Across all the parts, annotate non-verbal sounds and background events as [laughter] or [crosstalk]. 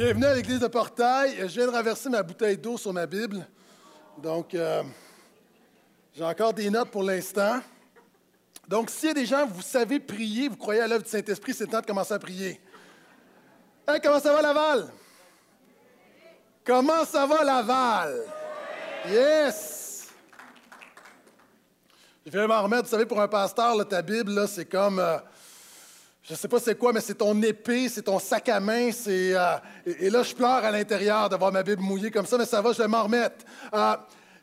Bienvenue à l'église de Portail. Je viens de renverser ma bouteille d'eau sur ma Bible. Donc, euh, j'ai encore des notes pour l'instant. Donc, s'il y a des gens, vous savez prier, vous croyez à l'œuvre du Saint-Esprit, c'est le temps de commencer à prier. Hey, comment ça va, Laval? Comment ça va, Laval? Yes! Je vais m'en remettre. Vous savez, pour un pasteur, ta Bible, c'est comme. euh, je sais pas c'est quoi, mais c'est ton épée, c'est ton sac à main. C'est, euh, et, et là, je pleure à l'intérieur d'avoir ma Bible mouillée comme ça, mais ça va, je vais m'en remettre. Euh,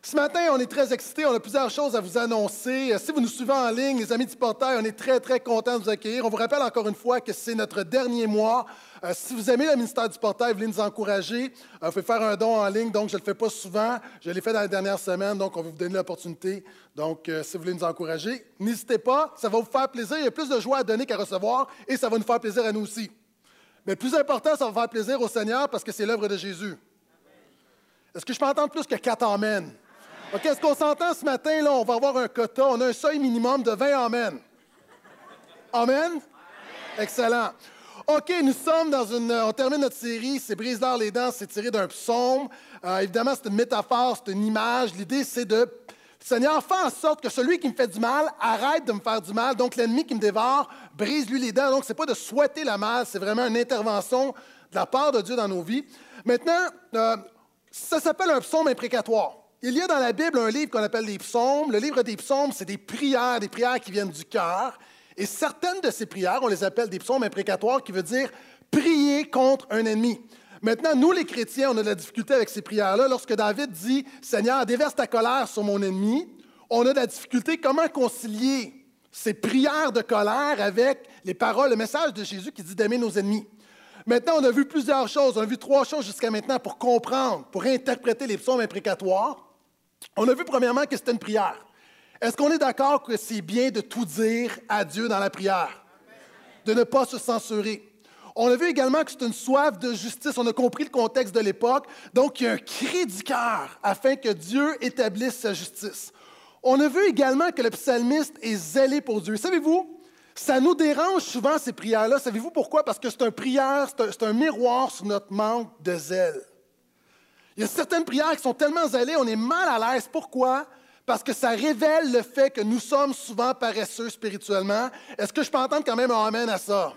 ce matin, on est très excités. On a plusieurs choses à vous annoncer. Euh, Si vous nous suivez en ligne, les amis du portail, on est très, très contents de vous accueillir. On vous rappelle encore une fois que c'est notre dernier mois. Euh, si vous aimez le ministère du portail, vous voulez nous encourager, euh, vous pouvez faire un don en ligne. Donc, je ne le fais pas souvent. Je l'ai fait dans les dernières semaines. Donc, on va vous donner l'opportunité. Donc, euh, si vous voulez nous encourager, n'hésitez pas. Ça va vous faire plaisir. Il y a plus de joie à donner qu'à recevoir. Et ça va nous faire plaisir à nous aussi. Mais le plus important, ça va faire plaisir au Seigneur parce que c'est l'œuvre de Jésus. Est-ce que je peux entendre plus que quatre Amen? OK, est-ce qu'on s'entend ce matin, là, on va avoir un quota, on a un seuil minimum de 20 Amen. Amen? Excellent. OK, nous sommes dans une. On termine notre série, c'est Brise-leur les dents, c'est tiré d'un psaume. Euh, évidemment, c'est une métaphore, c'est une image. L'idée, c'est de. Seigneur, fais en sorte que celui qui me fait du mal arrête de me faire du mal. Donc, l'ennemi qui me dévore, brise-lui les dents. Donc, ce n'est pas de souhaiter le mal, c'est vraiment une intervention de la part de Dieu dans nos vies. Maintenant, euh, ça s'appelle un psaume imprécatoire. Il y a dans la Bible un livre qu'on appelle les psaumes. Le livre des psaumes, c'est des prières, des prières qui viennent du cœur. Et certaines de ces prières, on les appelle des psaumes imprécatoires, qui veut dire prier contre un ennemi. Maintenant, nous, les chrétiens, on a de la difficulté avec ces prières-là. Lorsque David dit Seigneur, déverse ta colère sur mon ennemi, on a de la difficulté comment concilier ces prières de colère avec les paroles, le message de Jésus qui dit d'aimer nos ennemis. Maintenant, on a vu plusieurs choses. On a vu trois choses jusqu'à maintenant pour comprendre, pour interpréter les psaumes imprécatoires. On a vu premièrement que c'était une prière. Est-ce qu'on est d'accord que c'est bien de tout dire à Dieu dans la prière? De ne pas se censurer. On a vu également que c'est une soif de justice. On a compris le contexte de l'époque. Donc, il y a un cri du cœur afin que Dieu établisse sa justice. On a vu également que le psalmiste est zélé pour Dieu. Savez-vous, ça nous dérange souvent ces prières-là. Savez-vous pourquoi? Parce que c'est un prière, c'est un, c'est un miroir sur notre manque de zèle. Il y a certaines prières qui sont tellement zélées, on est mal à l'aise. Pourquoi? Parce que ça révèle le fait que nous sommes souvent paresseux spirituellement. Est-ce que je peux entendre quand même un Amen à ça?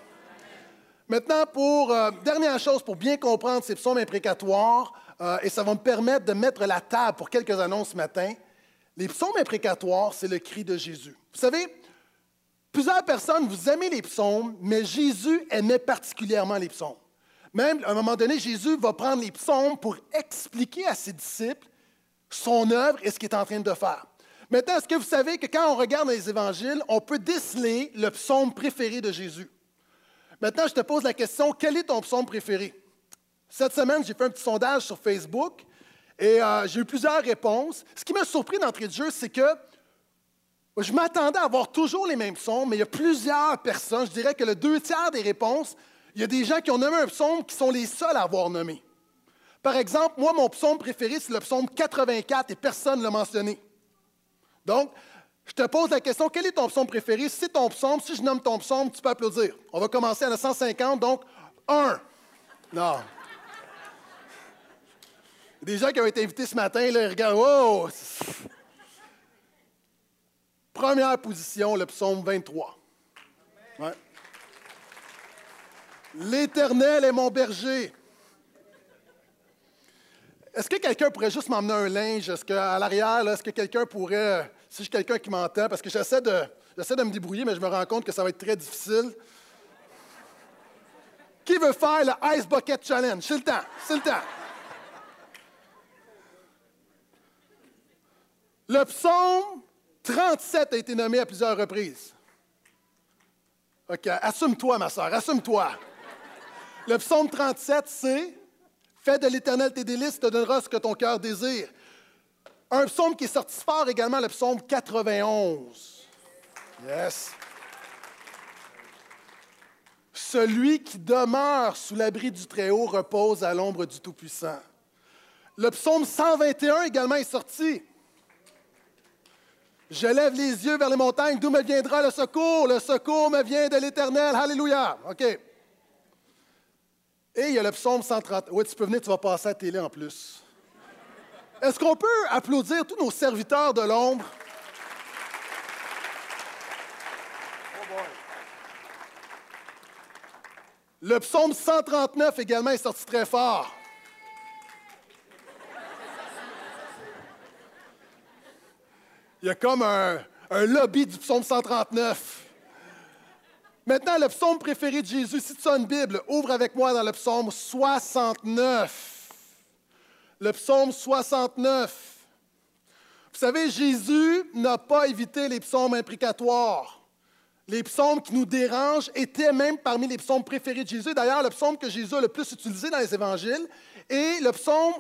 Maintenant, pour euh, dernière chose, pour bien comprendre ces psaumes imprécatoires, euh, et ça va me permettre de mettre la table pour quelques annonces ce matin. Les psaumes imprécatoires, c'est le cri de Jésus. Vous savez, plusieurs personnes, vous aimez les psaumes, mais Jésus aimait particulièrement les psaumes. Même, à un moment donné, Jésus va prendre les psaumes pour expliquer à ses disciples son œuvre et ce qu'il est en train de faire. Maintenant, est-ce que vous savez que quand on regarde les évangiles, on peut déceler le psaume préféré de Jésus? Maintenant, je te pose la question, quel est ton psaume préféré? Cette semaine, j'ai fait un petit sondage sur Facebook et euh, j'ai eu plusieurs réponses. Ce qui m'a surpris d'entrée de jeu, c'est que je m'attendais à avoir toujours les mêmes psaumes, mais il y a plusieurs personnes, je dirais que le deux tiers des réponses, il y a des gens qui ont nommé un psaume qui sont les seuls à avoir nommé. Par exemple, moi, mon psaume préféré, c'est le psaume 84 et personne ne l'a mentionné. Donc, je te pose la question, quel est ton psaume préféré? Si c'est ton psaume, si je nomme ton psaume, tu peux applaudir. On va commencer à la 150, donc 1. Non. Des gens qui ont été invités ce matin, là, ils regardent, wow! Première position, le psaume 23. L'Éternel est mon berger. Est-ce que quelqu'un pourrait juste m'emmener un linge? Est-ce qu'à l'arrière, est-ce que quelqu'un pourrait, si j'ai quelqu'un qui m'entend, parce que j'essaie de, j'essaie de me débrouiller, mais je me rends compte que ça va être très difficile. Qui veut faire le Ice Bucket Challenge? C'est le temps, c'est le temps. Le psaume 37 a été nommé à plusieurs reprises. OK, assume-toi, ma soeur, assume-toi. Le psaume 37, c'est Fais de l'éternel tes délices, te donnera ce que ton cœur désire. Un psaume qui est sorti fort également, le psaume 91. Yes. Celui qui demeure sous l'abri du Très-Haut repose à l'ombre du Tout-Puissant. Le psaume 121 également est sorti. Je lève les yeux vers les montagnes, d'où me viendra le secours? Le secours me vient de l'Éternel. Alléluia. OK. Et il y a le psaume 130. Oui, tu peux venir, tu vas passer à la télé en plus. Est-ce qu'on peut applaudir tous nos serviteurs de l'ombre? Le psaume 139 également est sorti très fort. Il y a comme un, lobby du psaume 139. Maintenant, le psaume préféré de Jésus, si tu as une Bible, ouvre avec moi dans le psaume 69. Le psaume 69. Vous savez, Jésus n'a pas évité les psaumes imprécatoires les psaumes qui nous dérangent étaient même parmi les psaumes préférés de Jésus. D'ailleurs, le psaume que Jésus a le plus utilisé dans les évangiles et le psaume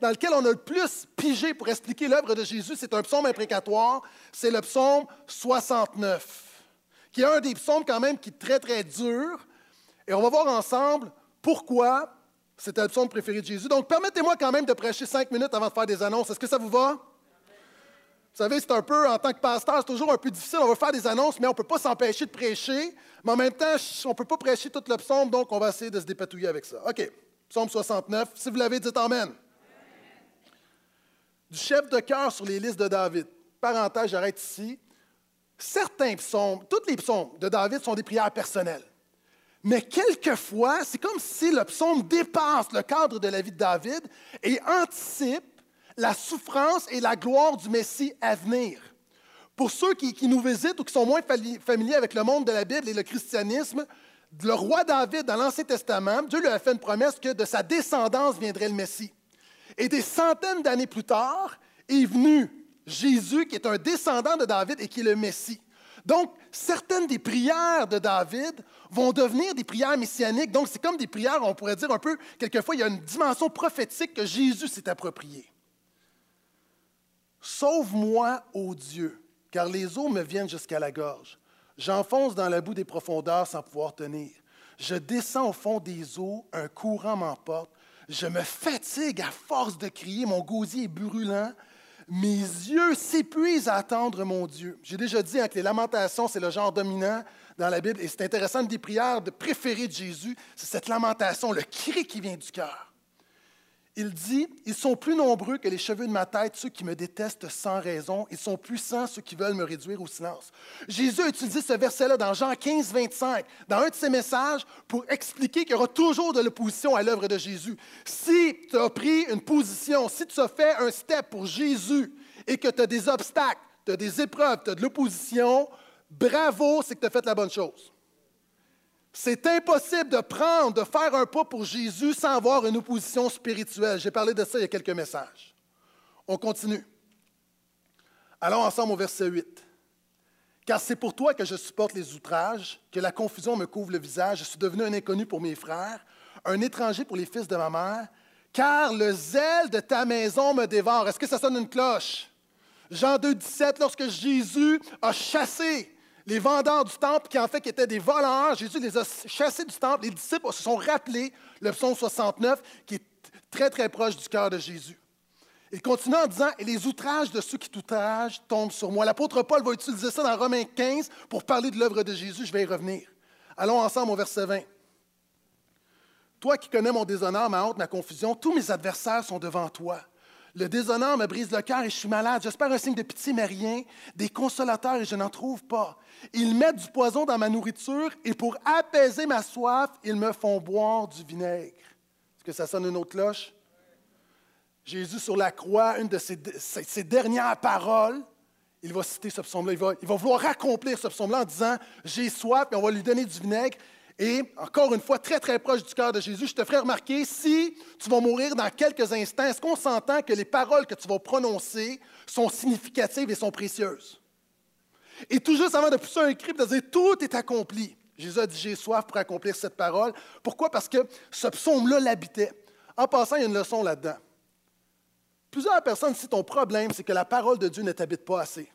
dans lequel on a le plus pigé pour expliquer l'œuvre de Jésus, c'est un psaume imprécatoire, c'est le psaume 69, qui est un des psaumes quand même qui est très, très dur. Et on va voir ensemble pourquoi c'était le psaume préféré de Jésus. Donc, permettez-moi quand même de prêcher cinq minutes avant de faire des annonces. Est-ce que ça vous va? Vous savez, c'est un peu, en tant que pasteur, c'est toujours un peu difficile. On va faire des annonces, mais on ne peut pas s'empêcher de prêcher. Mais en même temps, on ne peut pas prêcher toute le psaume, donc on va essayer de se dépatouiller avec ça. OK, psaume 69. Si vous l'avez, dites Amen. Du chef de cœur sur les listes de David. Parenthèse, j'arrête ici. Certains psaumes, toutes les psaumes de David sont des prières personnelles. Mais quelquefois, c'est comme si le psaume dépasse le cadre de la vie de David et anticipe la souffrance et la gloire du Messie à venir. Pour ceux qui, nous visitent ou qui sont moins familiers avec le monde de la Bible et le christianisme, le roi David, dans l'Ancien Testament, Dieu lui a fait une promesse que de sa descendance viendrait le Messie. Et des centaines d'années plus tard, est venu Jésus, qui est un descendant de David et qui est le Messie. Donc, certaines des prières de David vont devenir des prières messianiques. Donc, c'est comme des prières, on pourrait dire un peu, quelquefois, il y a une dimension prophétique que Jésus s'est appropriée. Sauve-moi, ô Dieu, car les eaux me viennent jusqu'à la gorge. J'enfonce dans la boue des profondeurs sans pouvoir tenir. Je descends au fond des eaux, un courant m'emporte. Je me fatigue à force de crier, mon gosier est brûlant. Mes yeux s'épuisent à attendre mon Dieu. J'ai déjà dit que les lamentations, c'est le genre dominant dans la Bible, et c'est intéressant, une des prières de préférées de Jésus, c'est cette lamentation, le cri qui vient du cœur. Il dit, Ils sont plus nombreux que les cheveux de ma tête, ceux qui me détestent sans raison. Ils sont puissants, ceux qui veulent me réduire au silence. Jésus a utilisé ce verset-là dans Jean 15, 25, dans un de ses messages, pour expliquer qu'il y aura toujours de l'opposition à l'œuvre de Jésus. Si tu as pris une position, si tu as fait un step pour Jésus et que tu as des obstacles, tu as des épreuves, tu as de l'opposition, bravo, c'est que tu as fait la bonne chose. C'est impossible de prendre, de faire un pas pour Jésus sans avoir une opposition spirituelle. J'ai parlé de ça il y a quelques messages. On continue. Allons ensemble au verset 8. Car c'est pour toi que je supporte les outrages, que la confusion me couvre le visage. Je suis devenu un inconnu pour mes frères, un étranger pour les fils de ma mère, car le zèle de ta maison me dévore. Est-ce que ça sonne une cloche? Jean 2, 17, lorsque Jésus a chassé les vendeurs du temple, qui en fait étaient des voleurs, Jésus les a chassés du temple. Les disciples se sont rappelés le psaume 69, qui est très, très proche du cœur de Jésus. Il continue en disant Et les outrages de ceux qui t'outragent tombent sur moi. L'apôtre Paul va utiliser ça dans Romains 15 pour parler de l'œuvre de Jésus. Je vais y revenir. Allons ensemble au verset 20. Toi qui connais mon déshonneur, ma honte, ma confusion, tous mes adversaires sont devant toi. Le déshonneur me brise le cœur et je suis malade. J'espère un signe de pitié, mais rien. Des consolateurs et je n'en trouve pas. Ils mettent du poison dans ma nourriture et pour apaiser ma soif, ils me font boire du vinaigre. Est-ce que ça sonne une autre cloche? Jésus sur la croix, une de ses, dernières paroles, il va citer ce psaume-là. Il va, vouloir accomplir ce psaume-là en disant J'ai soif, et on va lui donner du vinaigre. Et encore une fois, très très proche du cœur de Jésus, je te ferai remarquer, si tu vas mourir dans quelques instants, est-ce qu'on s'entend que les paroles que tu vas prononcer sont significatives et sont précieuses? Et tout juste avant de pousser un cri, de dire tout est accompli. Jésus a dit j'ai soif pour accomplir cette parole. Pourquoi? Parce que ce psaume-là l'habitait. En passant, il y a une leçon là-dedans. Plusieurs personnes, si ton problème, c'est que la parole de Dieu ne t'habite pas assez.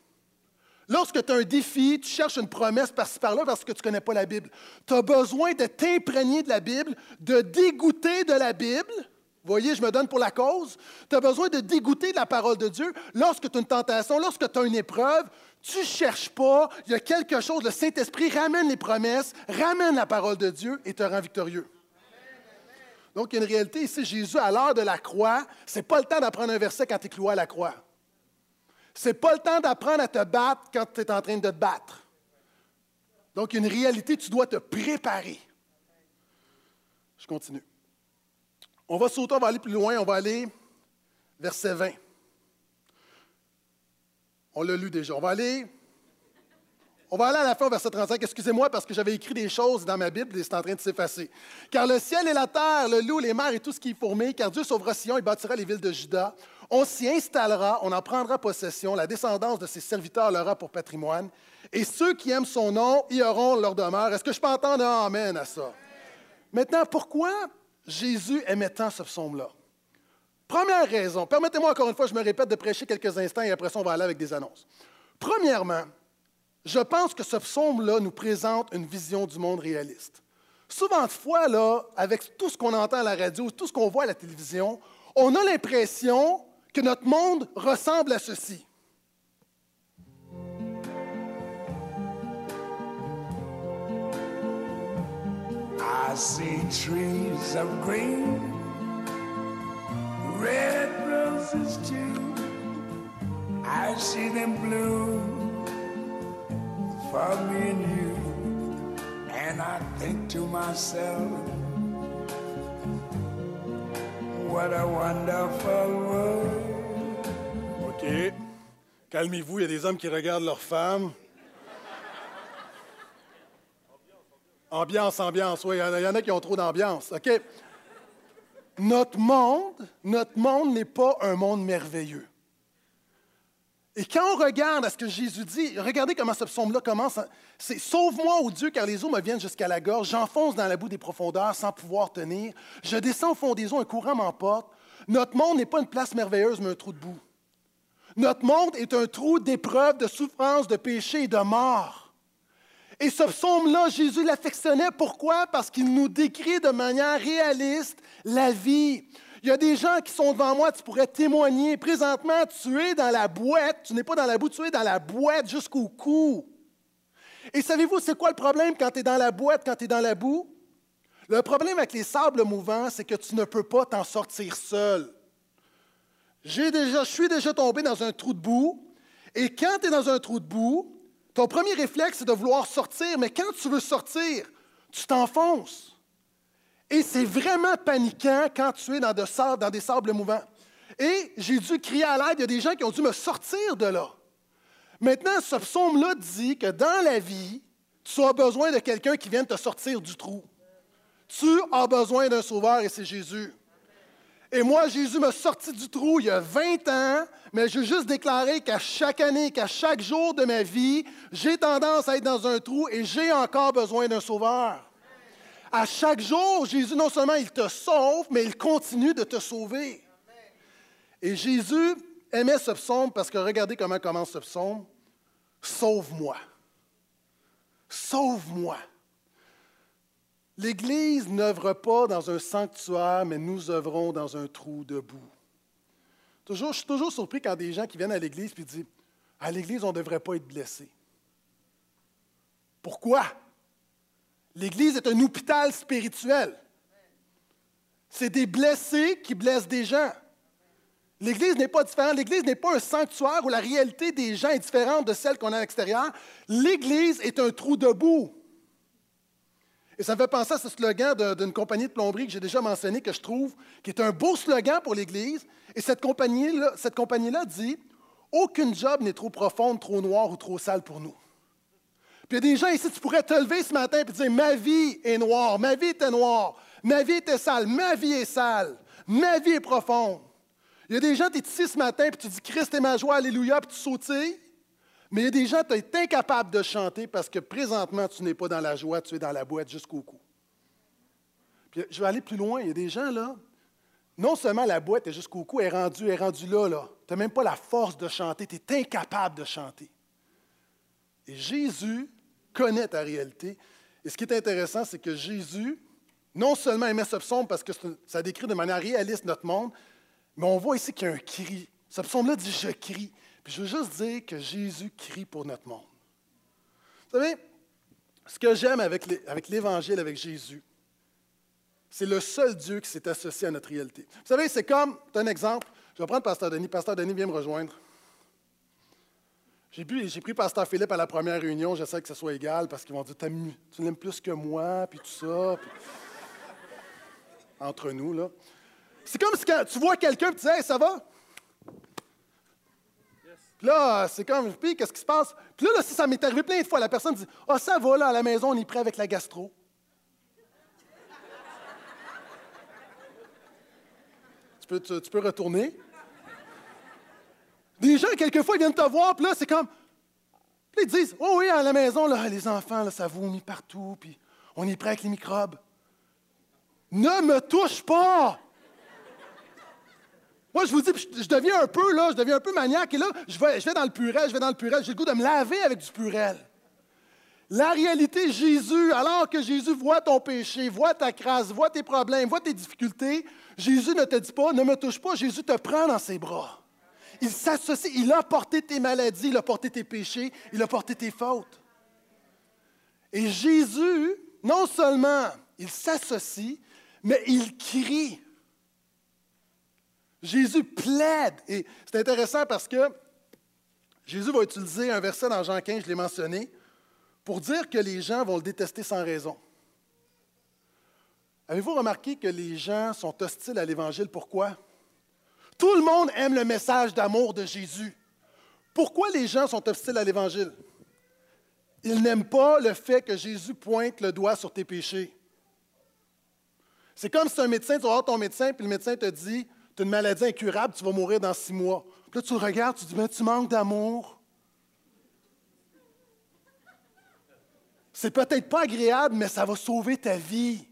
Lorsque tu as un défi, tu cherches une promesse par-ci par-là parce que tu ne connais pas la Bible. Tu as besoin de t'imprégner de la Bible, de dégoûter de la Bible. Voyez, je me donne pour la cause. Tu as besoin de dégoûter de la parole de Dieu. Lorsque tu as une tentation, lorsque tu as une épreuve, tu ne cherches pas, il y a quelque chose, le Saint-Esprit ramène les promesses, ramène la parole de Dieu et te rend victorieux. Donc, il y a une réalité ici. Jésus, à l'heure de la croix, ce n'est pas le temps d'apprendre un verset quand tu es cloué à la croix. Ce n'est pas le temps d'apprendre à te battre quand tu es en train de te battre. Donc, une réalité, tu dois te préparer. Je continue. On va sauter, on va aller plus loin, on va aller verset 20. On l'a lu déjà. On va aller. On va aller à la fin au verset 35. Excusez-moi parce que j'avais écrit des choses dans ma Bible et c'est en train de s'effacer. Car le ciel et la terre, le loup, les mers et tout ce qui est formé, car Dieu sauvera Sion et bâtira les villes de Juda. On s'y installera, on en prendra possession, la descendance de ses serviteurs l'aura pour patrimoine, et ceux qui aiment son nom y auront leur demeure. Est-ce que je peux entendre un Amen à ça? Maintenant, pourquoi Jésus aimait tant ce psaume-là? Première raison, permettez-moi encore une fois, je me répète, de prêcher quelques instants et après ça, on va aller avec des annonces. Premièrement, je pense que ce psaume-là nous présente une vision du monde réaliste. Souvent de fois, là, avec tout ce qu'on entend à la radio, tout ce qu'on voit à la télévision, on a l'impression que notre monde ressemble à ceci. And I think to myself, what a wonderful world. OK. Calmez-vous, il y a des hommes qui regardent leurs femmes. Ambiance, ambiance, oui, il y en a qui ont trop d'ambiance. OK notre monde, notre monde n'est pas un monde merveilleux. Et quand on regarde à ce que Jésus dit, regardez comment ce psaume-là commence. C'est Sauve-moi, ô Dieu, car les eaux me viennent jusqu'à la gorge. J'enfonce dans la boue des profondeurs sans pouvoir tenir. Je descends au fond des eaux, un courant m'emporte. Notre monde n'est pas une place merveilleuse, mais un trou de boue. Notre monde est un trou d'épreuves, de souffrance, de péché et de mort. Et ce psaume-là, Jésus l'affectionnait. Pourquoi? Parce qu'il nous décrit de manière réaliste la vie. Il y a des gens qui sont devant moi, tu pourrais témoigner. Présentement, tu es dans la boîte, tu n'es pas dans la boue, tu es dans la boîte jusqu'au cou. Et savez-vous, c'est quoi le problème quand tu es dans la boîte, quand tu es dans la boue? Le problème avec les sables mouvants, c'est que tu ne peux pas t'en sortir seul. Déjà, je suis déjà tombé dans un trou de boue, et quand tu es dans un trou de boue, ton premier réflexe, c'est de vouloir sortir, mais quand tu veux sortir, tu t'enfonces. Et c'est vraiment paniquant quand tu es dans, des sables mouvants. Et j'ai dû crier à l'aide, il y a des gens qui ont dû me sortir de là. Maintenant, ce psaume-là dit que dans la vie, tu as besoin de quelqu'un qui vienne te sortir du trou. Tu as besoin d'un sauveur et c'est Jésus. Et moi, Jésus m'a sorti du trou il y a 20 ans, mais je veux juste déclarer qu'à chaque année, qu'à chaque jour de ma vie, j'ai tendance à être dans un trou et j'ai encore besoin d'un sauveur. À chaque jour, Jésus, non seulement il te sauve, mais il continue de te sauver. Et Jésus aimait ce psaume parce que regardez comment commence ce psaume. Sauve-moi. Sauve-moi. L'Église n'œuvre pas dans un sanctuaire, mais nous œuvrons dans un trou de boue. Toujours, je suis toujours surpris quand des gens qui viennent à l'Église et disent À l'Église, on ne devrait pas être blessé. Pourquoi? L'Église est un hôpital spirituel. C'est des blessés qui blessent des gens. L'Église n'est pas différente. L'Église n'est pas un sanctuaire où la réalité des gens est différente de celle qu'on a à l'extérieur. L'Église est un trou de boue. Et ça me fait penser à ce slogan d'une compagnie de plomberie que j'ai déjà mentionné, que je trouve, qui est un beau slogan pour l'Église. Et cette compagnie-là dit Aucune job n'est trop profonde, trop noire ou trop sale pour nous. Puis il y a des gens ici, tu pourrais te lever ce matin et dire Ma vie est noire, ma vie était noire, ma vie était sale, ma vie est sale, ma vie est profonde. Il y a des gens, tu es ici ce matin et tu dis Christ est ma joie, Alléluia, puis tu sautilles. Mais il y a des gens, tu es incapable de chanter parce que présentement, tu n'es pas dans la joie, tu es dans la boîte jusqu'au cou. Puis je vais aller plus loin. Il y a des gens, là, non seulement la boîte est jusqu'au cou, elle est rendue, est rendue là, là. Tu n'as même pas la force de chanter, tu es incapable de chanter. Et Jésus connaît ta réalité. Et ce qui est intéressant, c'est que Jésus, non seulement aimait ce psaume parce que ça décrit de manière réaliste notre monde, mais on voit ici qu'il y a un cri. Ce psaume-là dit Je crie je veux juste dire que Jésus crie pour notre monde. Vous savez, ce que j'aime avec l'Évangile, avec Jésus, C'est le seul Dieu qui s'est associé à notre réalité. Vous savez, c'est comme, un exemple, je vais prendre Pasteur Denis. Pasteur Denis, viens me rejoindre. J'ai pris, Pasteur Philippe à la première réunion, j'essaie que ce soit égal parce qu'ils vont dire Tu l'aimes plus que moi, puis tout ça. Entre nous, là. C'est comme si tu vois quelqu'un et tu dis Hey, ça va? Puis là, c'est comme Puis qu'est-ce qui se passe? Puis là, si ça m'est arrivé plein de fois, la personne dit Ah, oh, ça va, là, à la maison, on est prêt avec la gastro. tu, peux, tu peux retourner? Des gens, quelquefois, ils viennent te voir, puis là, c'est comme. Puis ils disent Oh oui, à la maison, les enfants, là, ça vomit partout, puis on est prêt avec les microbes. Ne me touche pas! Moi, je vous dis, je deviens un peu, là, je deviens un peu maniaque, et là, je vais, je vais dans le purel, je vais dans le purel, j'ai le goût de me laver avec du purel. La réalité, Jésus, alors que Jésus voit ton péché, voit ta crasse, voit tes problèmes, voit tes difficultés, Jésus ne te dit pas, ne me touche pas, Jésus te prend dans ses bras. Il s'associe, il a porté tes maladies, il a porté tes péchés, il a porté tes fautes. Et Jésus, non seulement il s'associe, mais il crie. Jésus plaide. Et c'est intéressant parce que Jésus va utiliser un verset dans Jean 15, je l'ai mentionné, pour dire que les gens vont le détester sans raison. Avez-vous remarqué que les gens sont hostiles à l'Évangile? Pourquoi? Tout le monde aime le message d'amour de Jésus. Pourquoi les gens sont hostiles à l'Évangile? Ils n'aiment pas le fait que Jésus pointe le doigt sur tes péchés. C'est comme si un médecin, tu vas voir ton médecin, puis le médecin te dit Tu as une maladie incurable, tu vas mourir dans six mois. Puis là, tu regardes, tu dis Mais tu manques d'amour. C'est peut-être pas agréable, mais ça va sauver ta vie.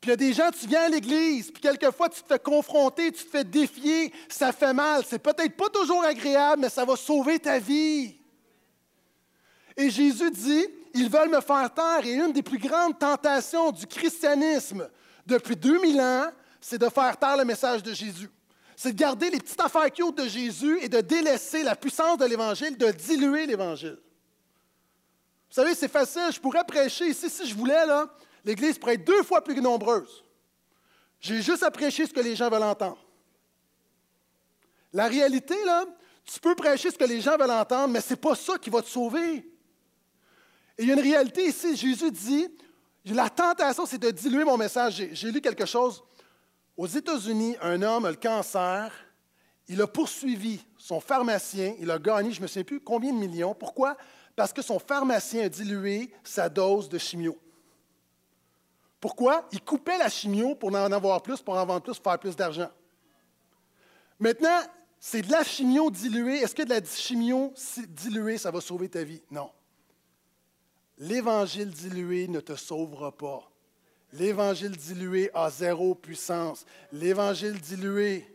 Puis il y a des gens, tu viens à l'église, puis quelquefois tu te fais confronter, tu te fais défier, ça fait mal. C'est peut-être pas toujours agréable, mais ça va sauver ta vie. Et Jésus dit, ils veulent me faire taire. Et une des plus grandes tentations du christianisme depuis 2000 ans, c'est de faire taire le message de Jésus. C'est de garder les petites affaires cute de Jésus et de délaisser la puissance de l'Évangile, de diluer l'Évangile. Vous savez, c'est facile. Je pourrais prêcher ici si je voulais, là l'Église pourrait être deux fois plus nombreuse. J'ai juste à prêcher ce que les gens veulent entendre. La réalité, là, tu peux prêcher ce que les gens veulent entendre, mais ce n'est pas ça qui va te sauver. Et il y a une réalité ici. Jésus dit, la tentation, c'est de diluer mon message. J'ai lu quelque chose. Aux États-Unis, un homme a le cancer. Il a poursuivi son pharmacien. Il a gagné, je ne me souviens plus combien de millions. Pourquoi? Parce que son pharmacien a dilué sa dose de chimio. Pourquoi? Il coupait la chimio pour en avoir plus, pour en vendre plus, pour faire plus d'argent. Maintenant, c'est de la chimio diluée. Est-ce que de la chimio diluée, ça va sauver ta vie? Non. L'évangile dilué ne te sauvera pas. L'évangile dilué a zéro puissance. L'évangile dilué,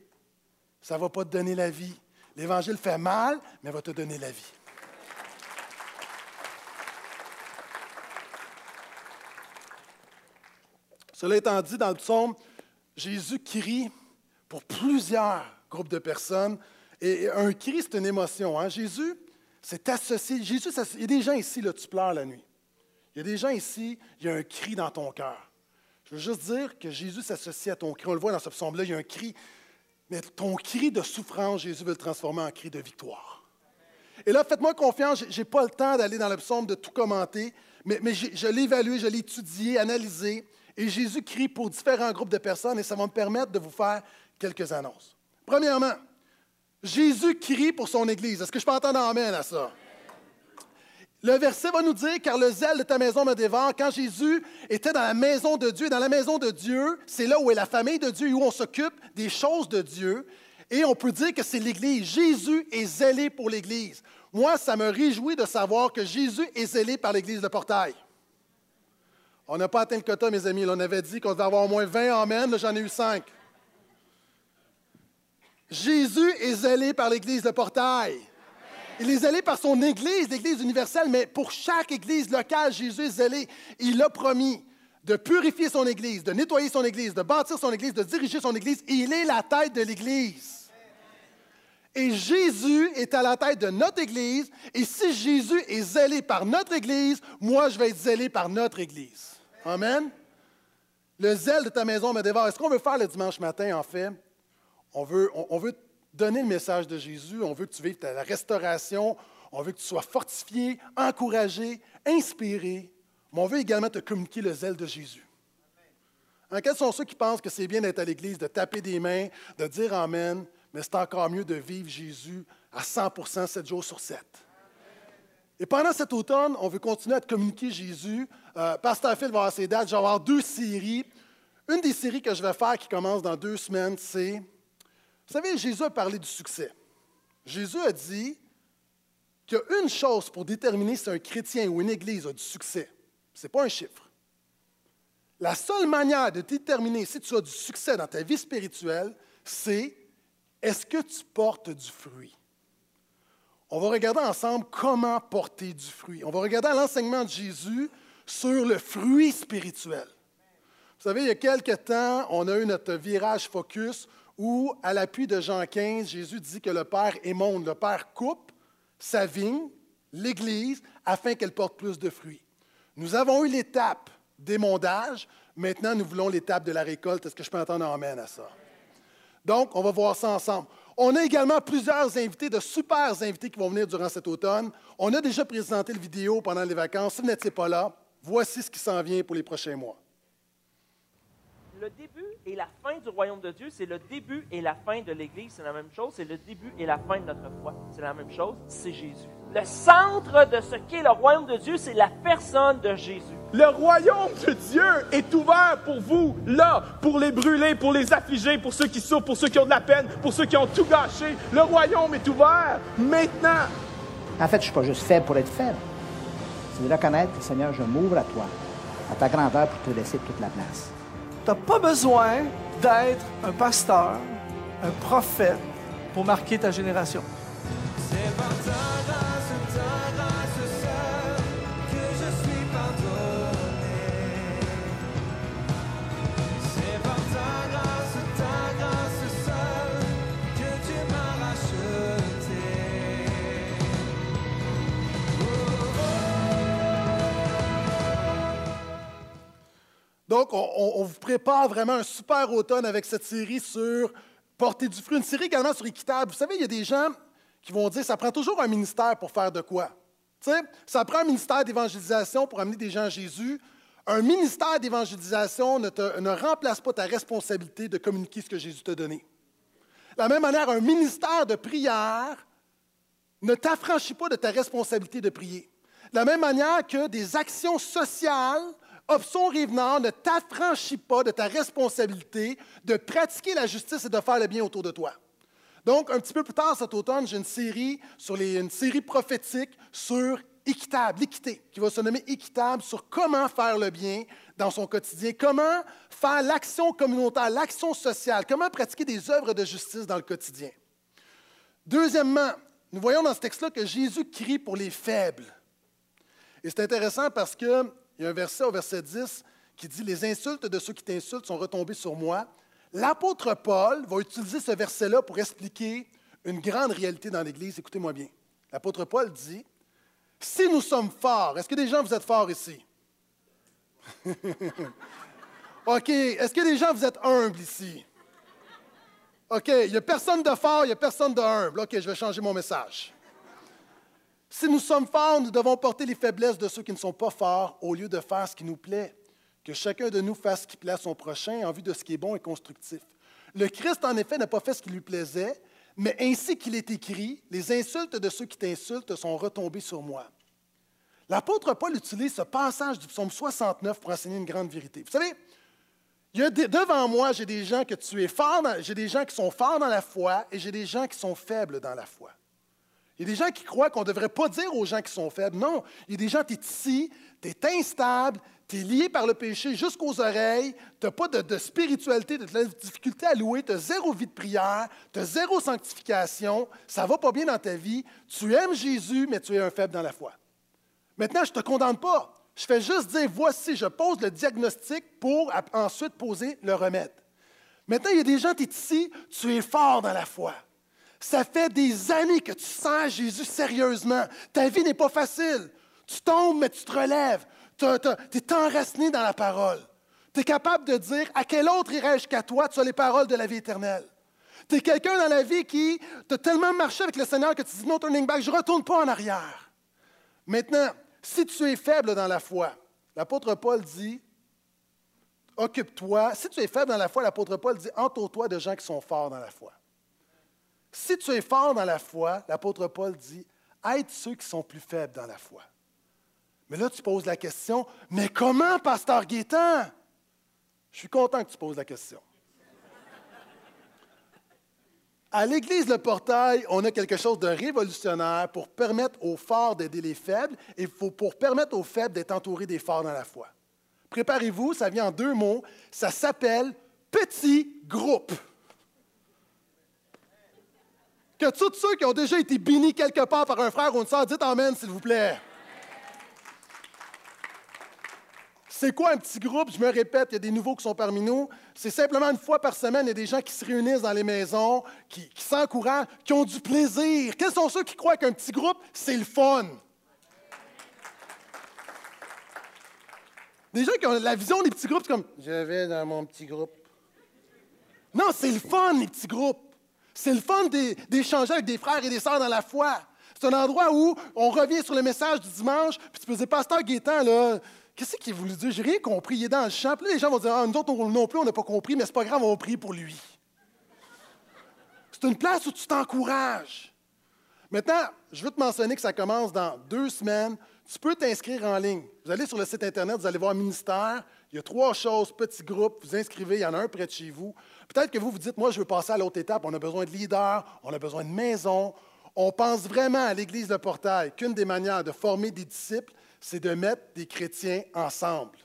ça ne va pas te donner la vie. L'évangile fait mal, mais va te donner la vie. Cela étant dit, dans le psaume, Jésus crie pour plusieurs groupes de personnes. Et un cri, c'est une émotion. Hein. Jésus s'est associé. Jésus, il y a des gens ici, là, tu pleures la nuit. Il y a des gens ici, il y a un cri dans ton cœur. Je veux juste dire que Jésus s'associe à ton cri. On le voit dans ce psaume-là, il y a un cri. Mais ton cri de souffrance, Jésus veut le transformer en cri de victoire. Et là, faites-moi confiance, je n'ai pas le temps d'aller dans le psaume, de tout commenter, mais, mais je l'ai évalué, je l'ai étudié, analysé. Et Jésus crie pour différents groupes de personnes et ça va me permettre de vous faire quelques annonces. Premièrement, Jésus crie pour son Église. Est-ce que je peux entendre amène à ça? Le verset va nous dire, car le zèle de ta maison me dévore. Quand Jésus était dans la maison de Dieu, dans la maison de Dieu, c'est là où est la famille de Dieu, où on s'occupe des choses de Dieu. Et on peut dire que c'est l'Église. Jésus est zélé pour l'Église. Moi, ça me réjouit de savoir que Jésus est zélé par l'Église de Portail. On n'a pas atteint le quota, mes amis. on avait dit qu'on devait avoir au moins 20 amens. Là, j'en ai eu 5. Jésus est zélé par l'Église de Portail. Il est zélé par son Église, l'Église universelle, mais pour chaque Église locale, Jésus est zélé. Il a promis de purifier son Église, de nettoyer son Église, de bâtir son Église, de diriger son Église. Il est la tête de l'Église. Et Jésus est à la tête de notre Église. Et si Jésus est zélé par notre Église, moi, je vais être zélé par notre Église. Amen. Le zèle de ta maison me dévore. Est-ce qu'on veut faire le dimanche matin, en fait? On veut, on, donner le message de Jésus. On veut que tu vives ta, restauration. On veut que tu sois fortifié, encouragé, inspiré. Mais on veut également te communiquer le zèle de Jésus. Hein, quels sont ceux qui pensent que c'est bien d'être à l'Église, de taper des mains, de dire Amen, mais c'est encore mieux de vivre Jésus à 100% 7 jours sur 7? Et pendant cet automne, on veut continuer à te communiquer Jésus. Euh, Pasteur Phil va avoir ses dates. Je vais avoir deux séries. Une des séries que je vais faire qui commence dans deux semaines, c'est, vous savez, Jésus a parlé du succès. Jésus a dit qu'il y a une chose pour déterminer si un chrétien ou une église a du succès. Ce n'est pas un chiffre. La seule manière de déterminer si tu as du succès dans ta vie spirituelle, c'est est-ce que tu portes du fruit? On va regarder ensemble comment porter du fruit. On va regarder l'enseignement de Jésus sur le fruit spirituel. Vous savez, il y a quelque temps, on a eu notre virage focus où, à l'appui de Jean 15, Jésus dit que le Père émonde, le Père coupe sa vigne, l'Église, afin qu'elle porte plus de fruits. Nous avons eu l'étape d'émondage, maintenant nous voulons l'étape de la récolte. Est-ce que je peux entendre un amène à ça? Donc, on va voir ça ensemble. On a également plusieurs invités, de super invités qui vont venir durant cet automne. On a déjà présenté le vidéo pendant les vacances. Si vous n'étiez pas là, voici ce qui s'en vient pour les prochains mois. Et la fin du royaume de Dieu, c'est le début et la fin de l'Église, c'est la même chose. C'est le début et la fin de notre foi, c'est la même chose. C'est Jésus. Le centre de ce qu'est le royaume de Dieu, c'est la personne de Jésus. Le royaume de Dieu est ouvert pour vous, là, pour les brûler, pour les affliger, pour ceux qui souffrent, pour ceux qui ont de la peine, pour ceux qui ont tout gâché. Le royaume est ouvert maintenant. En fait, je ne suis pas juste faible pour être faible. C'est de reconnaître que, Seigneur, je m'ouvre à toi, à ta grandeur pour te laisser toute la place. Tu n'as pas besoin d'être un pasteur, un prophète pour marquer ta génération. Donc, on, vous prépare vraiment un super automne avec cette série sur porter du fruit, une série également sur équitable. Vous savez, il y a des gens qui vont dire ça prend toujours un ministère pour faire de quoi? Tu sais, ça prend un ministère d'évangélisation pour amener des gens à Jésus. Un ministère d'évangélisation ne, ne remplace pas ta responsabilité de communiquer ce que Jésus t'a donné. De la même manière, un ministère de prière ne t'affranchit pas de ta responsabilité de prier. De la même manière que des actions sociales Option Rive-Nord ne t'affranchit pas de ta responsabilité de pratiquer la justice et de faire le bien autour de toi. Donc, un petit peu plus tard cet automne, j'ai une série, sur une série prophétique sur équitable, l'équité, qui va se nommer équitable, sur comment faire le bien dans son quotidien, comment faire l'action communautaire, l'action sociale, comment pratiquer des œuvres de justice dans le quotidien. Deuxièmement, nous voyons dans ce texte-là que Jésus crie pour les faibles. Et c'est intéressant parce que il y a un verset au verset 10 qui dit Les insultes de ceux qui t'insultent sont retombées sur moi. L'apôtre Paul va utiliser ce verset-là pour expliquer une grande réalité dans l'Église. Écoutez-moi bien. L'apôtre Paul dit Si nous sommes forts, est-ce que des gens vous êtes forts ici? [laughs] OK. Est-ce que des gens vous êtes humbles ici? OK. Il n'y a personne de fort, il n'y a personne de humble. OK, je vais changer mon message. Si nous sommes forts, nous devons porter les faiblesses de ceux qui ne sont pas forts au lieu de faire ce qui nous plaît. Que chacun de nous fasse ce qui plaît à son prochain en vue de ce qui est bon et constructif. Le Christ, en effet, n'a pas fait ce qui lui plaisait, mais ainsi qu'il est écrit, les insultes de ceux qui t'insultent sont retombées sur moi. L'apôtre Paul utilise ce passage du psaume 69 pour enseigner une grande vérité. Vous savez, devant moi, j'ai des gens que tu es fort, j'ai des gens qui sont forts dans la foi et j'ai des gens qui sont faibles dans la foi. Il y a des gens qui croient qu'on ne devrait pas dire aux gens qui sont faibles. Non, il y a des gens, tu es ici, tu es instable, tu es lié par le péché jusqu'aux oreilles, tu n'as pas de, spiritualité, tu as de la difficulté à louer, tu as zéro vie de prière, tu as zéro sanctification, ça ne va pas bien dans ta vie, tu aimes Jésus, mais tu es un faible dans la foi. Maintenant, je ne te condamne pas. Je fais juste dire, voici, je pose le diagnostic pour ensuite poser le remède. Maintenant, il y a des gens, tu es ici, tu es fort dans la foi. Ça fait des années que tu sens Jésus sérieusement. Ta vie n'est pas facile. Tu tombes, mais tu te relèves. Tu es enraciné dans la parole. Tu es capable de dire à quel autre irais-je qu'à toi, tu as les paroles de la vie éternelle. Tu es quelqu'un dans la vie qui t'a tellement marché avec le Seigneur que tu dis non turning back, je ne retourne pas en arrière. Maintenant, si tu es faible dans la foi, l'apôtre Paul dit occupe-toi. Si tu es faible dans la foi, l'apôtre Paul dit entoure-toi de gens qui sont forts dans la foi. Si tu es fort dans la foi, l'apôtre Paul dit aide ceux qui sont plus faibles dans la foi. Mais là, tu poses la question mais comment, pasteur Guétan? Je suis content que tu poses la question. À l'Église Le Portail, on a quelque chose de révolutionnaire pour permettre aux forts d'aider les faibles et pour permettre aux faibles d'être entourés des forts dans la foi. Préparez-vous, ça vient en deux mots. Ça s'appelle petit groupe. Que tous ceux qui ont déjà été bénis quelque part par un frère ou une soeur, dites Amen, s'il vous plaît. C'est quoi un petit groupe? Je me répète, il y a des nouveaux qui sont parmi nous. C'est simplement une fois par semaine, il y a des gens qui se réunissent dans les maisons, qui, qui s'encouragent, qui ont du plaisir. Quels sont ceux qui croient qu'un petit groupe, c'est le fun? Des gens qui ont la vision des petits groupes, c'est comme Je vais dans mon petit groupe. Non, c'est le fun, les petits groupes. C'est le fun d'échanger avec des frères et des sœurs dans la foi. C'est un endroit où on revient sur le message du dimanche, puis tu peux dire Pasteur Gaétan, là, qu'est-ce qu'il voulu dire? J'ai rien compris. Il est dans le champ. Puis là, les gens vont dire ah, Nous autres non plus, on n'a pas compris, mais c'est pas grave, on va prier pour lui. C'est une place où tu t'encourages. Maintenant, je veux te mentionner que ça commence dans deux semaines. Tu peux t'inscrire en ligne. Vous allez sur le site Internet, vous allez voir ministère. Il y a trois choses, petit groupe, vous inscrivez, il y en a un près de chez vous. Peut-être que vous vous dites, moi, je veux passer à l'autre étape. On a besoin de leaders, on a besoin de maisons. On pense vraiment à l'Église de Portail qu'une des manières de former des disciples, c'est de mettre des chrétiens ensemble.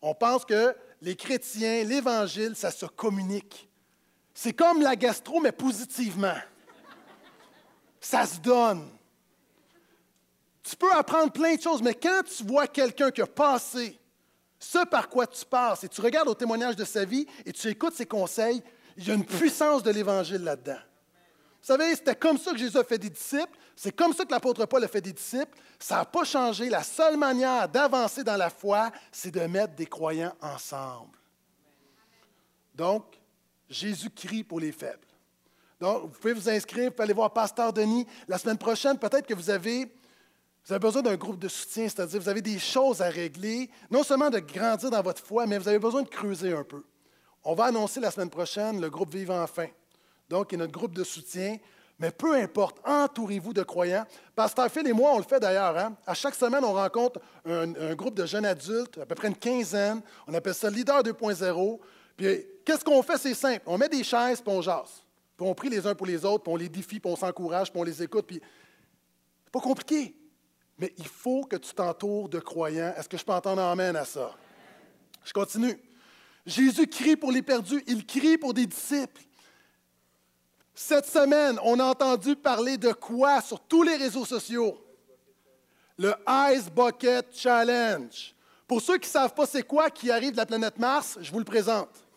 On pense que les chrétiens, l'Évangile, ça se communique. C'est comme la gastro, mais positivement. Ça se donne. Tu peux apprendre plein de choses, mais quand tu vois quelqu'un qui a passé ce par quoi tu passes et tu regardes au témoignage de sa vie et tu écoutes ses conseils, il y a une puissance de l'Évangile là-dedans. Vous savez, c'était comme ça que Jésus a fait des disciples, c'est comme ça que l'apôtre Paul a fait des disciples. Ça n'a pas changé. La seule manière d'avancer dans la foi, c'est de mettre des croyants ensemble. Donc, Jésus crie pour les faibles. Donc, vous pouvez vous inscrire, vous pouvez aller voir Pasteur Denis. La semaine prochaine, peut-être que vous avez vous avez besoin d'un groupe de soutien, c'est-à-dire vous avez des choses à régler, non seulement de grandir dans votre foi, mais vous avez besoin de creuser un peu. On va annoncer la semaine prochaine le groupe Vivant Enfin. Donc, y a notre groupe de soutien. Mais peu importe, entourez-vous de croyants. Pasteur Phil et moi, on le fait d'ailleurs. Hein. À chaque semaine, on rencontre un, un, groupe de jeunes adultes, à peu près une quinzaine. On appelle ça Leader 2.0. Puis, qu'est-ce qu'on fait? C'est simple. On met des chaises, puis on jase. Puis on prie les uns pour les autres, puis on les défie, puis on s'encourage, puis on les écoute. Puis, c'est pas compliqué. Mais il faut que tu t'entoures de croyants. Est-ce que je peux entendre amène à ça? Je continue. Jésus crie pour les perdus, il crie pour des disciples. Cette semaine, on a entendu parler de quoi sur tous les réseaux sociaux? Le Ice Bucket Challenge. Pour ceux qui ne savent pas c'est quoi qui arrive de la planète Mars, je vous le présente.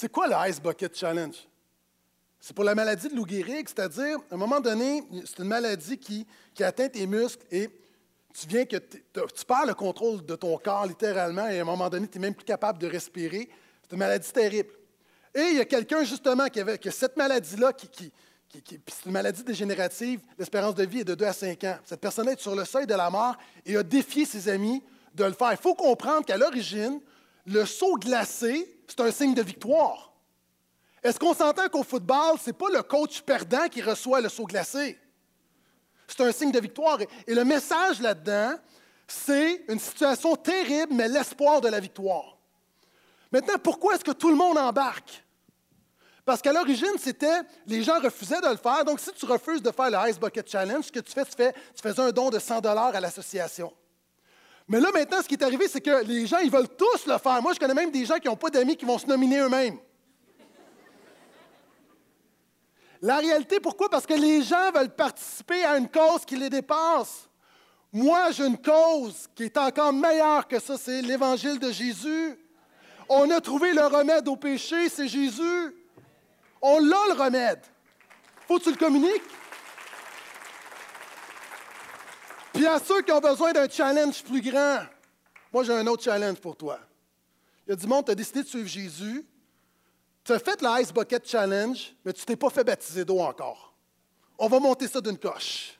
C'est quoi le Ice Bucket Challenge? C'est pour la maladie de Lou Gehrig, c'est-à-dire, à un moment donné, c'est une maladie qui, atteint tes muscles et tu viens que tu perds le contrôle de ton corps littéralement et à un moment donné, tu n'es même plus capable de respirer. C'est une maladie terrible. Et il y a quelqu'un justement qui avait cette maladie-là, qui, qui, c'est une maladie dégénérative, l'espérance de vie est de 2 à 5 ans. Cette personne-là est sur le seuil de la mort et a défié ses amis de le faire. Il faut comprendre qu'à l'origine, le saut glacé, c'est un signe de victoire. Est-ce qu'on s'entend qu'au football, ce n'est pas le coach perdant qui reçoit le saut glacé? C'est un signe de victoire. Et le message là-dedans, c'est une situation terrible, mais l'espoir de la victoire. Maintenant, pourquoi est-ce que tout le monde embarque? Parce qu'à l'origine, c'était, les gens refusaient de le faire. Donc, si tu refuses de faire le Ice Bucket Challenge, ce que tu fais, tu fais, tu fais un don de 100 à l'association. Mais là, maintenant, ce qui est arrivé, c'est que les gens, ils veulent tous le faire. Moi, je connais même des gens qui n'ont pas d'amis qui vont se nominer eux-mêmes. La réalité, pourquoi? Parce que les gens veulent participer à une cause qui les dépasse. Moi, j'ai une cause qui est encore meilleure que ça, c'est l'Évangile de Jésus. On a trouvé le remède au péché, c'est Jésus. On l'a le remède. Faut que tu le communiques. Puis à ceux qui ont besoin d'un challenge plus grand, moi j'ai un autre challenge pour toi. Il y a du monde, tu as décidé de suivre Jésus, tu as fait la Ice Bucket Challenge, mais tu t'es pas fait baptiser d'eau encore. On va monter ça d'une coche.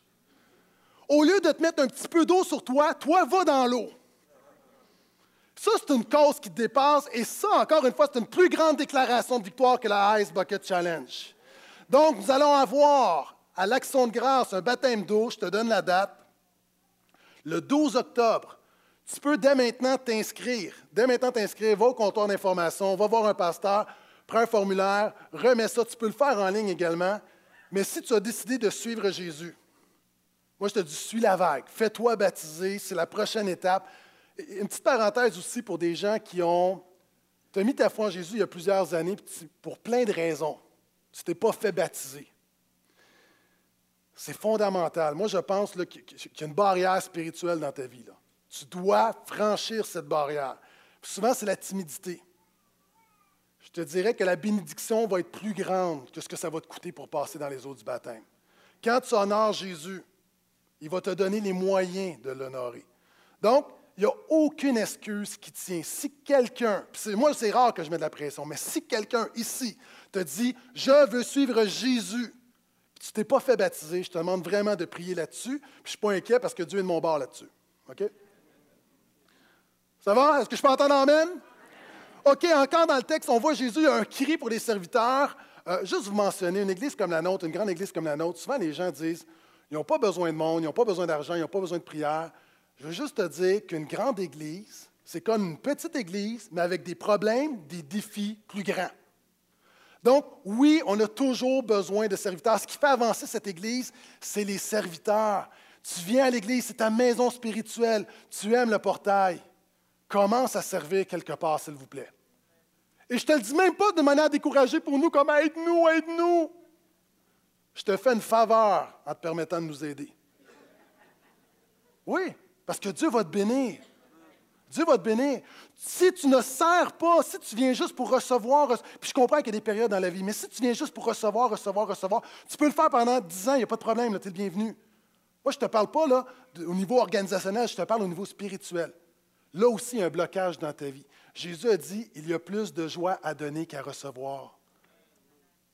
Au lieu de te mettre un petit peu d'eau sur toi, toi, va dans l'eau. Ça, c'est une cause qui te dépasse, et ça, encore une fois, c'est une plus grande déclaration de victoire que la Ice Bucket Challenge. Donc, nous allons avoir à l'Action de grâce un baptême d'eau, je te donne la date, le 12 octobre. Tu peux dès maintenant t'inscrire. Dès maintenant t'inscrire, va au comptoir d'information, va voir un pasteur, prends un formulaire, remets ça. Tu peux le faire en ligne également. Mais si tu as décidé de suivre Jésus, moi je te dis, suis la vague. Fais-toi baptiser, c'est la prochaine étape. Une petite parenthèse aussi pour des gens qui ont. Tu as mis ta foi en Jésus il y a plusieurs années, pour plein de raisons. Tu t'es pas fait baptiser. C'est fondamental. Moi, je pense qu'il y a une barrière spirituelle dans ta vie. Tu dois franchir cette barrière. souvent, c'est la timidité. Je te dirais que la bénédiction va être plus grande que ce que ça va te coûter pour passer dans les eaux du baptême. Quand tu honores Jésus, il va te donner les moyens de l'honorer. Donc, il n'y a aucune excuse qui tient. Si quelqu'un, moi c'est rare que je mette de la pression, mais si quelqu'un ici te dit, je veux suivre Jésus, tu ne t'es pas fait baptiser, je te demande vraiment de prier là-dessus, puis je ne suis pas inquiet parce que Dieu est de mon bord là-dessus. OK? Ça va? Est-ce que je peux entendre Amen? OK, encore dans le texte, on voit Jésus un cri pour les serviteurs. Euh, juste vous mentionner, une église comme la nôtre, une grande église comme la nôtre, souvent les gens disent, ils n'ont pas besoin de monde, ils n'ont pas besoin d'argent, ils n'ont pas besoin de prière. Je veux juste te dire qu'une grande église, c'est comme une petite église, mais avec des problèmes, des défis plus grands. Donc, oui, on a toujours besoin de serviteurs. Ce qui fait avancer cette église, c'est les serviteurs. Tu viens à l'église, c'est ta maison spirituelle, tu aimes le portail. Commence à servir quelque part, s'il vous plaît. Et je ne te le dis même pas de manière découragée pour nous, comme aide-nous, aide-nous. Je te fais une faveur en te permettant de nous aider. Oui, parce que Dieu va te bénir. Dieu va te bénir. Si tu ne sers pas, si tu viens juste pour recevoir, puis je comprends qu'il y a des périodes dans la vie, mais si tu viens juste pour recevoir, recevoir, recevoir, tu peux le faire pendant dix ans, il n'y a pas de problème, tu es le bienvenu. Moi, je ne te parle pas là, au niveau organisationnel, je te parle au niveau spirituel. Là aussi, il y a un blocage dans ta vie. Jésus a dit, il y a plus de joie à donner qu'à recevoir.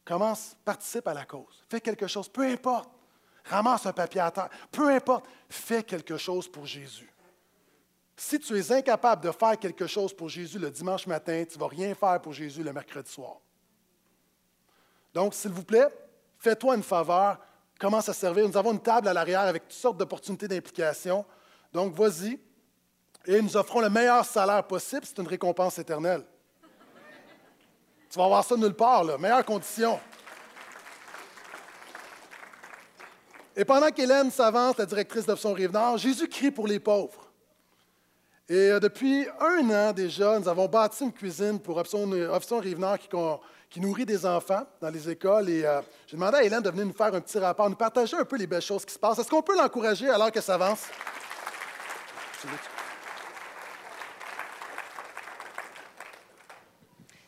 Commence, participe à la cause. Fais quelque chose, peu importe ramasse un papier à terre, peu importe, fais quelque chose pour Jésus. Si tu es incapable de faire quelque chose pour Jésus le dimanche matin, tu ne vas rien faire pour Jésus le mercredi soir. Donc, s'il vous plaît, fais-toi une faveur, commence à servir. Nous avons une table à l'arrière avec toutes sortes d'opportunités d'implication. Donc, vas-y. Et nous offrons le meilleur salaire possible. C'est une récompense éternelle. tu vas avoir ça nulle part, là. Meilleures conditions. Et pendant qu'Hélène s'avance, la directrice d'Option Rive-Nord, Jésus crie pour les pauvres. Et euh, depuis un an déjà, nous avons bâti une cuisine pour Option, Rive-Nord qui, nourrit des enfants dans les écoles. Et euh, j'ai demandé à Hélène de venir nous faire un petit rapport, nous partager un peu les belles choses qui se passent. Est-ce qu'on peut l'encourager alors qu'elle s'avance?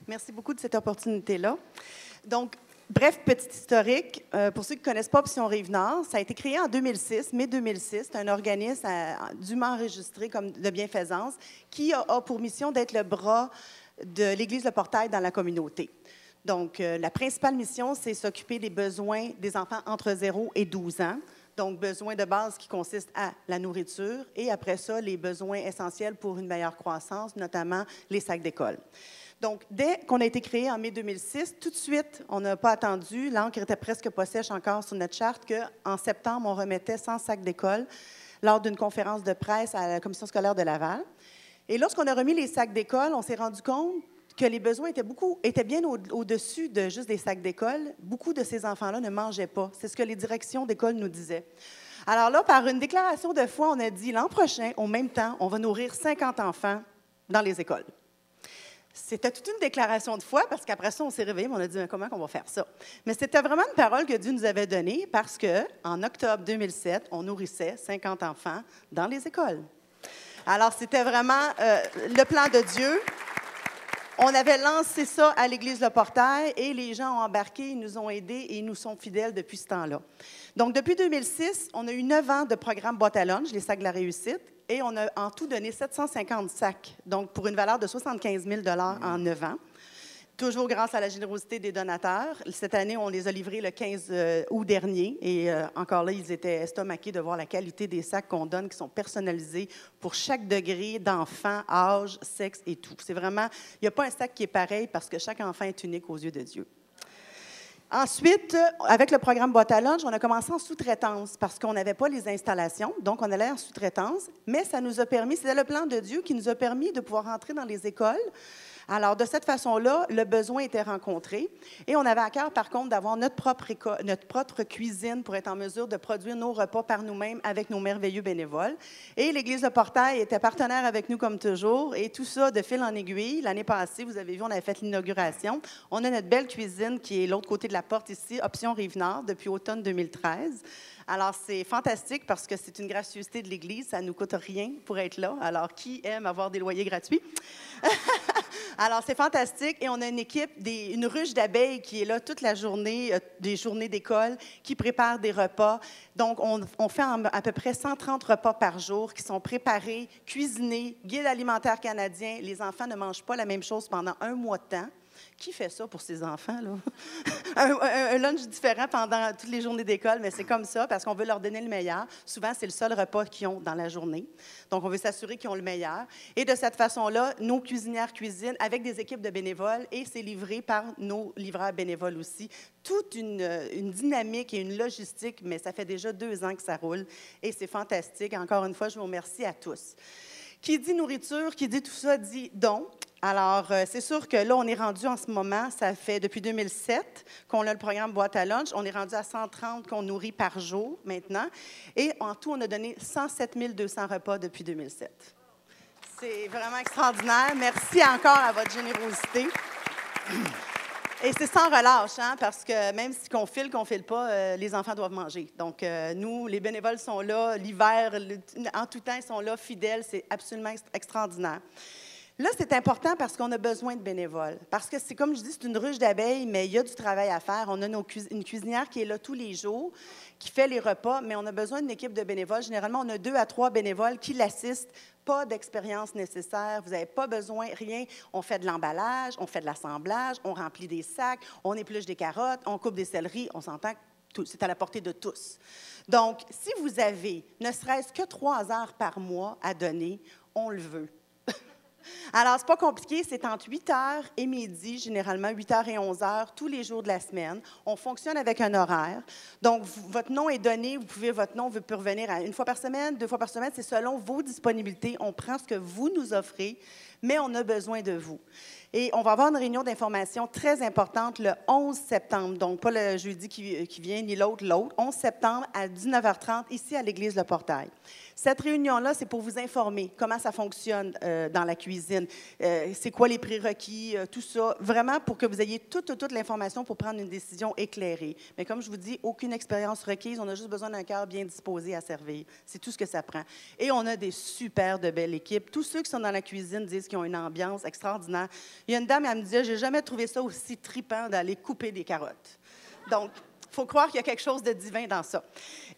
Merci beaucoup de cette opportunité-là. Donc, Bref, petit historique. Euh, pour ceux qui ne connaissent pas Option Rive-Nord, ça a été créé en 2006, mai 2006. C'est un organisme euh, dûment enregistré comme de bienfaisance qui a, pour mission d'être le bras de l'Église Le Portail dans la communauté. Donc, euh, la principale mission, c'est s'occuper des besoins des enfants entre 0 et 12 ans. Donc, besoins de base qui consistent à la nourriture et après ça, les besoins essentiels pour une meilleure croissance, notamment les sacs d'école. Donc, dès qu'on a été créé en mai 2006, tout de suite, on n'a pas attendu, l'encre était presque pas sèche encore sur notre charte, qu'en septembre, on remettait 100 sacs d'école lors d'une conférence de presse à la commission scolaire de Laval. Et lorsqu'on a remis les sacs d'école, on s'est rendu compte que les besoins étaient, beaucoup, étaient bien au-dessus de juste des sacs d'école. Beaucoup de ces enfants-là ne mangeaient pas. C'est ce que les directions d'école nous disaient. Alors là, par une déclaration de foi, on a dit l'an prochain, au même temps, on va nourrir 50 enfants dans les écoles. C'était toute une déclaration de foi parce qu'après ça, on s'est réveillé, on a dit comment on va faire ça? Mais c'était vraiment une parole que Dieu nous avait donnée parce que en octobre 2007, on nourrissait 50 enfants dans les écoles. Alors c'était vraiment euh, le plan de Dieu. On avait lancé ça à l'église Le Portail et les gens ont embarqué, ils nous ont aidés et ils nous sont fidèles depuis ce temps-là. Donc, depuis 2006, on a eu neuf ans de programme boîte à lunch, les sacs de la réussite, et on a en tout donné 750 sacs, donc pour une valeur de 75 000 en neuf ans. Toujours grâce à la générosité des donateurs. Cette année, on les a livrés le 15 euh, août dernier et euh, encore là, ils étaient estomaqués de voir la qualité des sacs qu'on donne, qui sont personnalisés pour chaque degré d'enfant, âge, sexe et tout. C'est vraiment, il n'y a pas un sac qui est pareil parce que chaque enfant est unique aux yeux de Dieu. Ensuite, avec le programme Boîte à lunch, on a commencé en sous-traitance parce qu'on n'avait pas les installations, donc on allait en sous-traitance, mais ça nous a permis, c'était le plan de Dieu qui nous a permis de pouvoir entrer dans les écoles, alors, de cette façon-là, le besoin était rencontré. Et on avait à cœur, par contre, d'avoir notre propre, notre propre cuisine pour être en mesure de produire nos repas par nous-mêmes avec nos merveilleux bénévoles. Et l'Église de Portail était partenaire avec nous comme toujours. Et tout ça de fil en aiguille. L'année passée, vous avez vu, on avait fait l'inauguration. On a notre belle cuisine qui est l'autre côté de la porte ici, option Rive-Nord, depuis automne 2013. Alors, c'est fantastique parce que c'est une gracieuseté de l'Église. Ça ne nous coûte rien pour être là. Alors, qui aime avoir des loyers gratuits? [laughs] Alors, c'est fantastique. Et on a une équipe, une ruche d'abeilles qui est là toute la journée, euh, des journées d'école, qui prépare des repas. Donc, on, on fait à peu près 130 repas par jour qui sont préparés, cuisinés, guide alimentaire canadien. Les enfants ne mangent pas la même chose pendant un mois de temps. Qui fait ça pour ses enfants? [laughs] Un, lunch différent pendant toutes les journées d'école, mais c'est comme ça parce qu'on veut leur donner le meilleur. Souvent, c'est le seul repas qu'ils ont dans la journée. Donc, on veut s'assurer qu'ils ont le meilleur. Et de cette façon-là, nos cuisinières cuisinent avec des équipes de bénévoles et c'est livré par nos livreurs bénévoles aussi. Toute une, une dynamique et une logistique, mais ça fait déjà deux ans que ça roule et c'est fantastique. Encore une fois, je vous remercie à tous. Qui dit nourriture, qui dit tout ça, dit don. Alors, euh, c'est sûr que là, on est rendu en ce moment, ça fait depuis 2007 qu'on a le programme Boîte à lunch. On est rendu à 130 qu'on nourrit par jour maintenant. Et en tout, on a donné 107 200 repas depuis 2007. C'est vraiment extraordinaire. Merci encore à votre générosité. [clears throat] Et c'est sans relâche, hein, parce que même si qu'on file, qu'on file pas, euh, les enfants doivent manger. Donc, euh, nous, les bénévoles sont là, l'hiver, en tout temps, ils sont là, fidèles. C'est absolument extraordinaire. Là, c'est important parce qu'on a besoin de bénévoles. Parce que c'est comme je dis, c'est une ruche d'abeilles, mais il y a du travail à faire. On a une cuisinière qui est là tous les jours, qui fait les repas, mais on a besoin d'une équipe de bénévoles. Généralement, on a deux à trois bénévoles qui l'assistent. Pas d'expérience nécessaire, vous n'avez pas besoin, rien. On fait de l'emballage, on fait de l'assemblage, on remplit des sacs, on épluche des carottes, on coupe des céleris, on s'entend c'est à la portée de tous. Donc, si vous avez ne serait-ce que trois heures par mois à donner, on le veut. Alors, c'est pas compliqué, c'est entre 8 h et midi, généralement 8 h et 11 h, tous les jours de la semaine. On fonctionne avec un horaire. Donc, votre nom est donné, vous pouvez, votre nom peut revenir une fois par semaine, deux fois par semaine, c'est selon vos disponibilités. On prend ce que vous nous offrez, mais on a besoin de vous. Et on va avoir une réunion d'information très importante le 11 septembre, donc pas le jeudi qui, vient, ni l'autre, l'autre, 11 septembre à 19h30, ici à l'église Le Portail. Cette réunion-là, c'est pour vous informer comment ça fonctionne euh, dans la cuisine, euh, c'est quoi les prérequis, euh, tout ça, vraiment pour que vous ayez toute, toute l'information pour prendre une décision éclairée. Mais comme je vous dis, aucune expérience requise, on a juste besoin d'un cœur bien disposé à servir. C'est tout ce que ça prend. Et on a des super de belles équipes. Tous ceux qui sont dans la cuisine disent qu'ils ont une ambiance extraordinaire. Il y a une dame, elle me disait, j'ai jamais trouvé ça aussi tripant d'aller couper des carottes. Donc, il faut croire qu'il y a quelque chose de divin dans ça.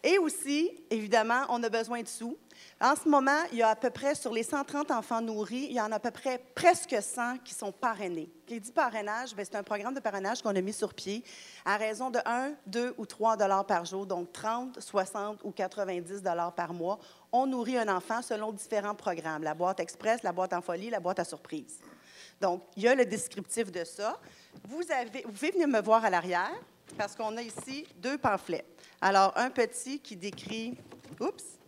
Et aussi, évidemment, on a besoin de sous. En ce moment, il y a à peu près, sur les 130 enfants nourris, il y en a à peu près presque 100 qui sont parrainés. Qui dit parrainage, ben, c'est un programme de parrainage qu'on a mis sur pied à raison de 1, 2 ou 3 dollars par jour, donc 30, 60 ou 90 dollars par mois. On nourrit un enfant selon différents programmes, la boîte express, la boîte en folie, la boîte à surprise. Donc, il y a le descriptif de ça. Vous, avez, vous pouvez venir me voir à l'arrière parce qu'on a ici deux pamphlets. Alors, un petit qui décrit, oups,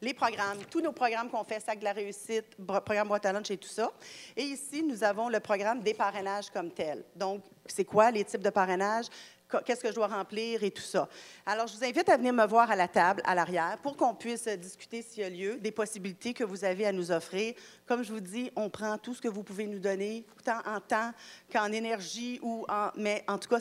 les programmes, tous nos programmes qu'on fait, Sac de la réussite, programme boîte à et tout ça. Et ici, nous avons le programme des parrainages comme tel. Donc, c'est quoi les types de parrainages? Qu'est-ce que je dois remplir et tout ça. Alors, je vous invite à venir me voir à la table, à l'arrière, pour qu'on puisse discuter, s'il y a lieu, des possibilités que vous avez à nous offrir. Comme je vous dis, on prend tout ce que vous pouvez nous donner, tant en temps qu'en énergie ou en. Mais en tout cas,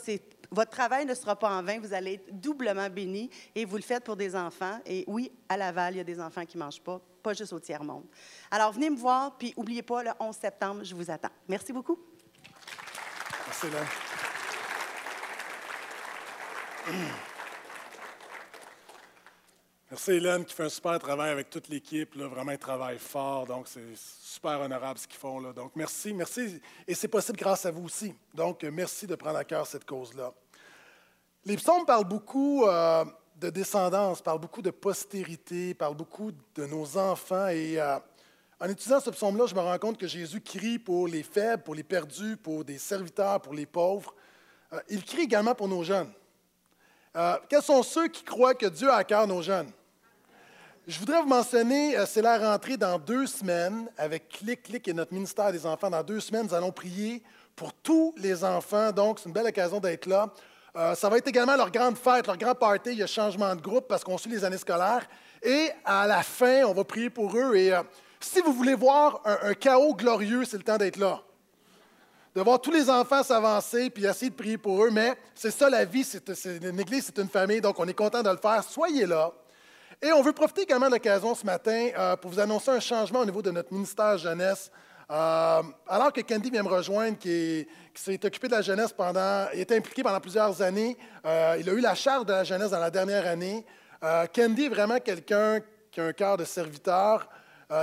votre travail ne sera pas en vain. Vous allez être doublement bénis et vous le faites pour des enfants. Et oui, à Laval, il y a des enfants qui ne mangent pas, pas juste au tiers-monde. Alors, venez me voir, puis n'oubliez pas, le 11 septembre, je vous attends. Merci beaucoup. Merci, Hélène. [clears throat] Merci Hélène qui fait un super travail avec toute l'équipe. Vraiment, ils travaillent fort. Donc, c'est super honorable ce qu'ils font. Là. Donc, merci, merci. Et c'est possible grâce à vous aussi. Donc, merci de prendre à cœur cette cause-là. Les psaumes parlent beaucoup euh, de descendance, parlent beaucoup de postérité, parlent beaucoup de nos enfants. Et euh, en étudiant ce psaume-là, je me rends compte que Jésus crie pour les faibles, pour les perdus, pour des serviteurs, pour les pauvres. Euh, il crie également pour nos jeunes. Euh, quels sont ceux qui croient que Dieu a à cœur nos jeunes? Je voudrais vous mentionner, euh, c'est la rentrée dans deux semaines avec Clic Clic et notre ministère des enfants. Dans deux semaines, nous allons prier pour tous les enfants. Donc, c'est une belle occasion d'être là. Euh, ça va être également leur grande fête, leur grand party. Il y a changement de groupe parce qu'on suit les années scolaires. Et à la fin, on va prier pour eux. Et si vous voulez voir un chaos glorieux, c'est le temps d'être là de voir tous les enfants s'avancer puis essayer de prier pour eux. Mais c'est ça la vie, c'est, une église, c'est une famille, donc on est content de le faire. Soyez là. Et on veut profiter également de l'occasion ce matin euh, pour vous annoncer un changement au niveau de notre ministère jeunesse. Euh, alors que Candy vient me rejoindre, qui, est- qui s'est occupé de la jeunesse pendant, il était impliqué pendant plusieurs années. Euh, il a eu la charge de la jeunesse dans la dernière année. Candy est vraiment quelqu'un qui a un cœur de serviteur.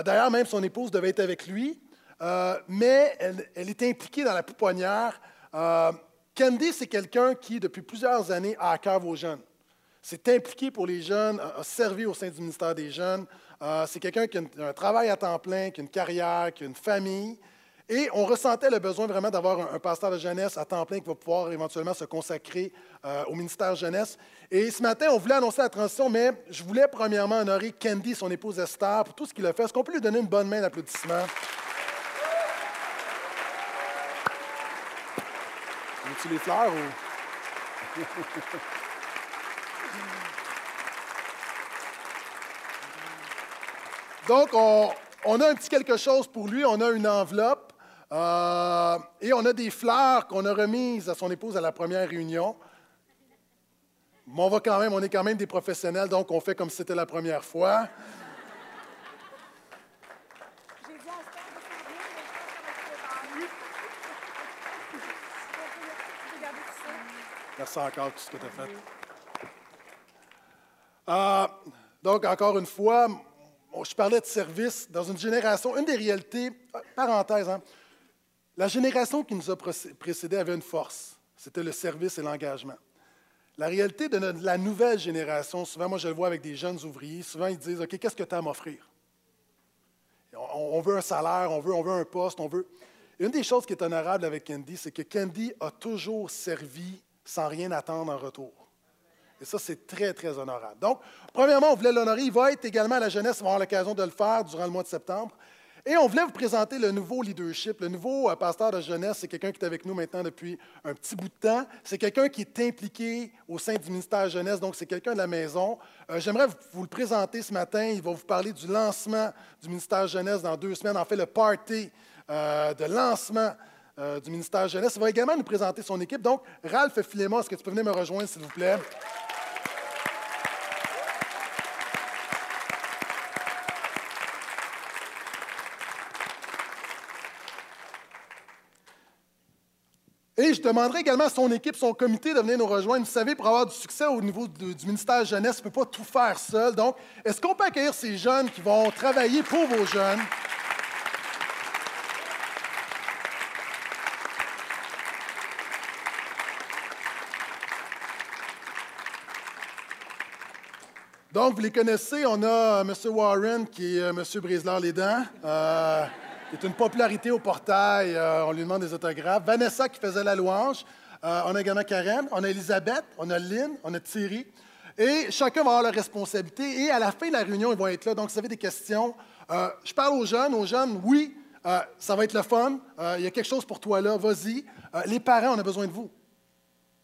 D'ailleurs, même son épouse devait être avec lui. Euh, mais elle, elle est impliquée dans la pouponnière. Euh, Candy, c'est quelqu'un qui, depuis plusieurs années, a à cœur vos jeunes. C'est impliqué pour les jeunes, a servi au sein du ministère des Jeunes. Euh, c'est quelqu'un qui a un travail à temps plein, qui a une carrière, qui a une famille. Et on ressentait le besoin vraiment d'avoir un, pasteur de jeunesse à temps plein qui va pouvoir éventuellement se consacrer au ministère jeunesse. Et ce matin, on voulait annoncer la transition, mais je voulais premièrement honorer Candy, son épouse Esther, pour tout ce qu'il a fait. Est-ce qu'on peut lui donner une bonne main d'applaudissement? Les fleurs. Donc, on, on a un petit quelque chose pour lui. On a une enveloppe euh, et on a des fleurs qu'on a remises à son épouse à la première réunion. Mais on va quand même, on est quand même des professionnels, donc on fait comme si c'était la première fois. Merci encore pour tout ce que tu as fait. Euh, donc, encore une fois, je parlais de service dans une génération, une des réalités, euh, parenthèse, hein, la génération qui nous a procé- précédé avait une force, c'était le service et l'engagement. La réalité de la nouvelle génération, souvent, moi je le vois avec des jeunes ouvriers, souvent ils disent, OK, qu'est-ce que tu as à m'offrir? On veut un salaire, on veut, on veut un poste, on veut... Une des choses qui est honorable avec Candy, c'est que Candy a toujours servi sans rien attendre en retour. Et ça, c'est très, très honorable. Donc, premièrement, on voulait l'honorer. Il va être également à la jeunesse, on va avoir l'occasion de le faire durant le mois de septembre. Et on voulait vous présenter le nouveau leadership. Le nouveau euh, pasteur de jeunesse, c'est quelqu'un qui est avec nous maintenant depuis un petit bout de temps. C'est quelqu'un qui est impliqué au sein du ministère jeunesse, donc c'est quelqu'un de la maison. Euh, J'aimerais vous, le présenter ce matin. Il va vous parler du lancement du ministère jeunesse dans deux semaines. En fait, le party euh, de lancement euh, du ministère jeunesse. Il va également nous présenter son équipe. Donc, Ralph Filémon, est-ce que tu peux venir me rejoindre, s'il vous plaît? Et je demanderai également à son équipe, son comité de venir nous rejoindre. Vous savez, pour avoir du succès au niveau du ministère jeunesse, on ne peut pas tout faire seul. Donc, est-ce qu'on peut accueillir ces jeunes qui vont travailler pour vos jeunes? Donc, vous les connaissez, on a euh, M. Warren qui est euh, M. Brisler-les-Dents. Euh, il est une popularité au portail, on lui demande des autographes. Vanessa qui faisait la louange. On a également Karen, on a Elisabeth, on a Lynn, on a Thierry. Et chacun va avoir leur responsabilité. Et à la fin de la réunion, ils vont être là. Donc, si vous avez des questions, je parle aux jeunes. Aux jeunes, oui, ça va être le fun. Il y a quelque chose pour toi là, vas-y. Les parents, on a besoin de vous.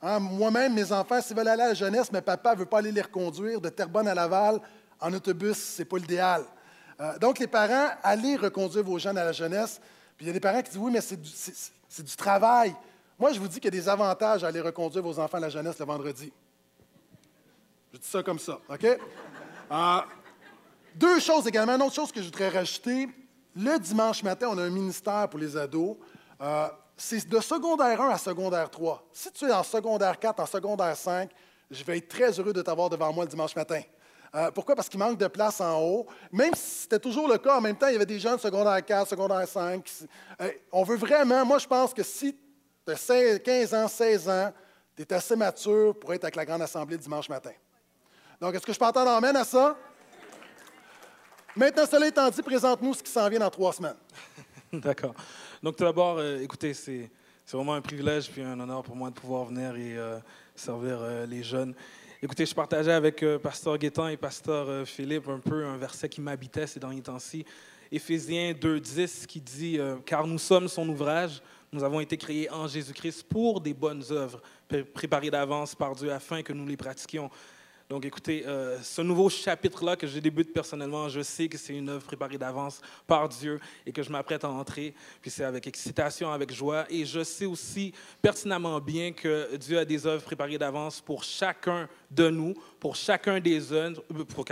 Hein, Moi-même, mes enfants, s'ils veulent aller à la jeunesse, mais papa ne veut pas aller les reconduire de Terrebonne à Laval en autobus, ce n'est pas l'idéal. Euh, donc, les parents, allez reconduire vos jeunes à la jeunesse. Puis il y a des parents qui disent Oui, mais c'est du, travail. Moi, je vous dis qu'il y a des avantages à aller reconduire vos enfants à la jeunesse le vendredi. Je dis ça comme ça, OK? Euh, deux choses également. Une autre chose que je voudrais rajouter. Le dimanche matin, on a un ministère pour les ados. Euh, c'est de secondaire 1 à secondaire 3. Si tu es en secondaire 4, en secondaire 5, je vais être très heureux de t'avoir devant moi le dimanche matin. Euh, pourquoi? Parce qu'il manque de place en haut. Même si c'était toujours le cas, en même temps, il y avait des jeunes secondaire 4, secondaire 5. Euh, on veut vraiment, moi je pense que si tu as 15 ans, 16 ans, tu es assez mature pour être avec la Grande Assemblée dimanche matin. Donc, est-ce que je peux entendre amène à ça? Maintenant, cela étant dit, présente-nous ce qui s'en vient dans trois semaines. [laughs] D'accord. Donc, tout d'abord, euh, écoutez, c'est vraiment un privilège puis un honneur pour moi de pouvoir venir et euh, servir euh, les jeunes. Écoutez, je partageais avec Pasteur Guétan et Pasteur Philippe un peu un verset qui m'habitait ces derniers temps-ci. Éphésiens 2.10 qui dit Car nous sommes son ouvrage, nous avons été créés en Jésus-Christ pour des bonnes œuvres, préparées d'avance par Dieu afin que nous les pratiquions. Donc, écoutez, euh, ce nouveau chapitre-là que je débute personnellement, je sais que c'est une œuvre préparée d'avance par Dieu et que je m'apprête à entrer. Puis c'est avec excitation, avec joie. Et je sais aussi pertinemment bien que Dieu a des œuvres préparées d'avance pour chacun de nous, pour chacun des jeunes, euh, pour,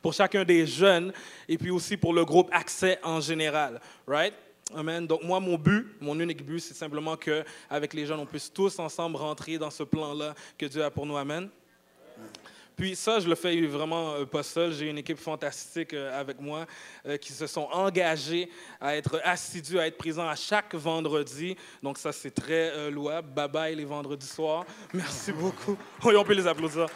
pour chacun des jeunes, et puis aussi pour le groupe Accès en général. Right? Amen. Donc moi, mon but, mon unique but, c'est simplement que avec les jeunes, on puisse tous ensemble rentrer dans ce plan-là que Dieu a pour nous. Amen. Puis ça, je le fais vraiment euh, pas seul. J'ai une équipe fantastique euh, avec moi euh, qui se sont engagés à être assidus, à être présents à chaque vendredi. Donc ça, c'est très louable. Bye bye les vendredis soirs. Merci beaucoup. [laughs] Oui, on peut les applaudir.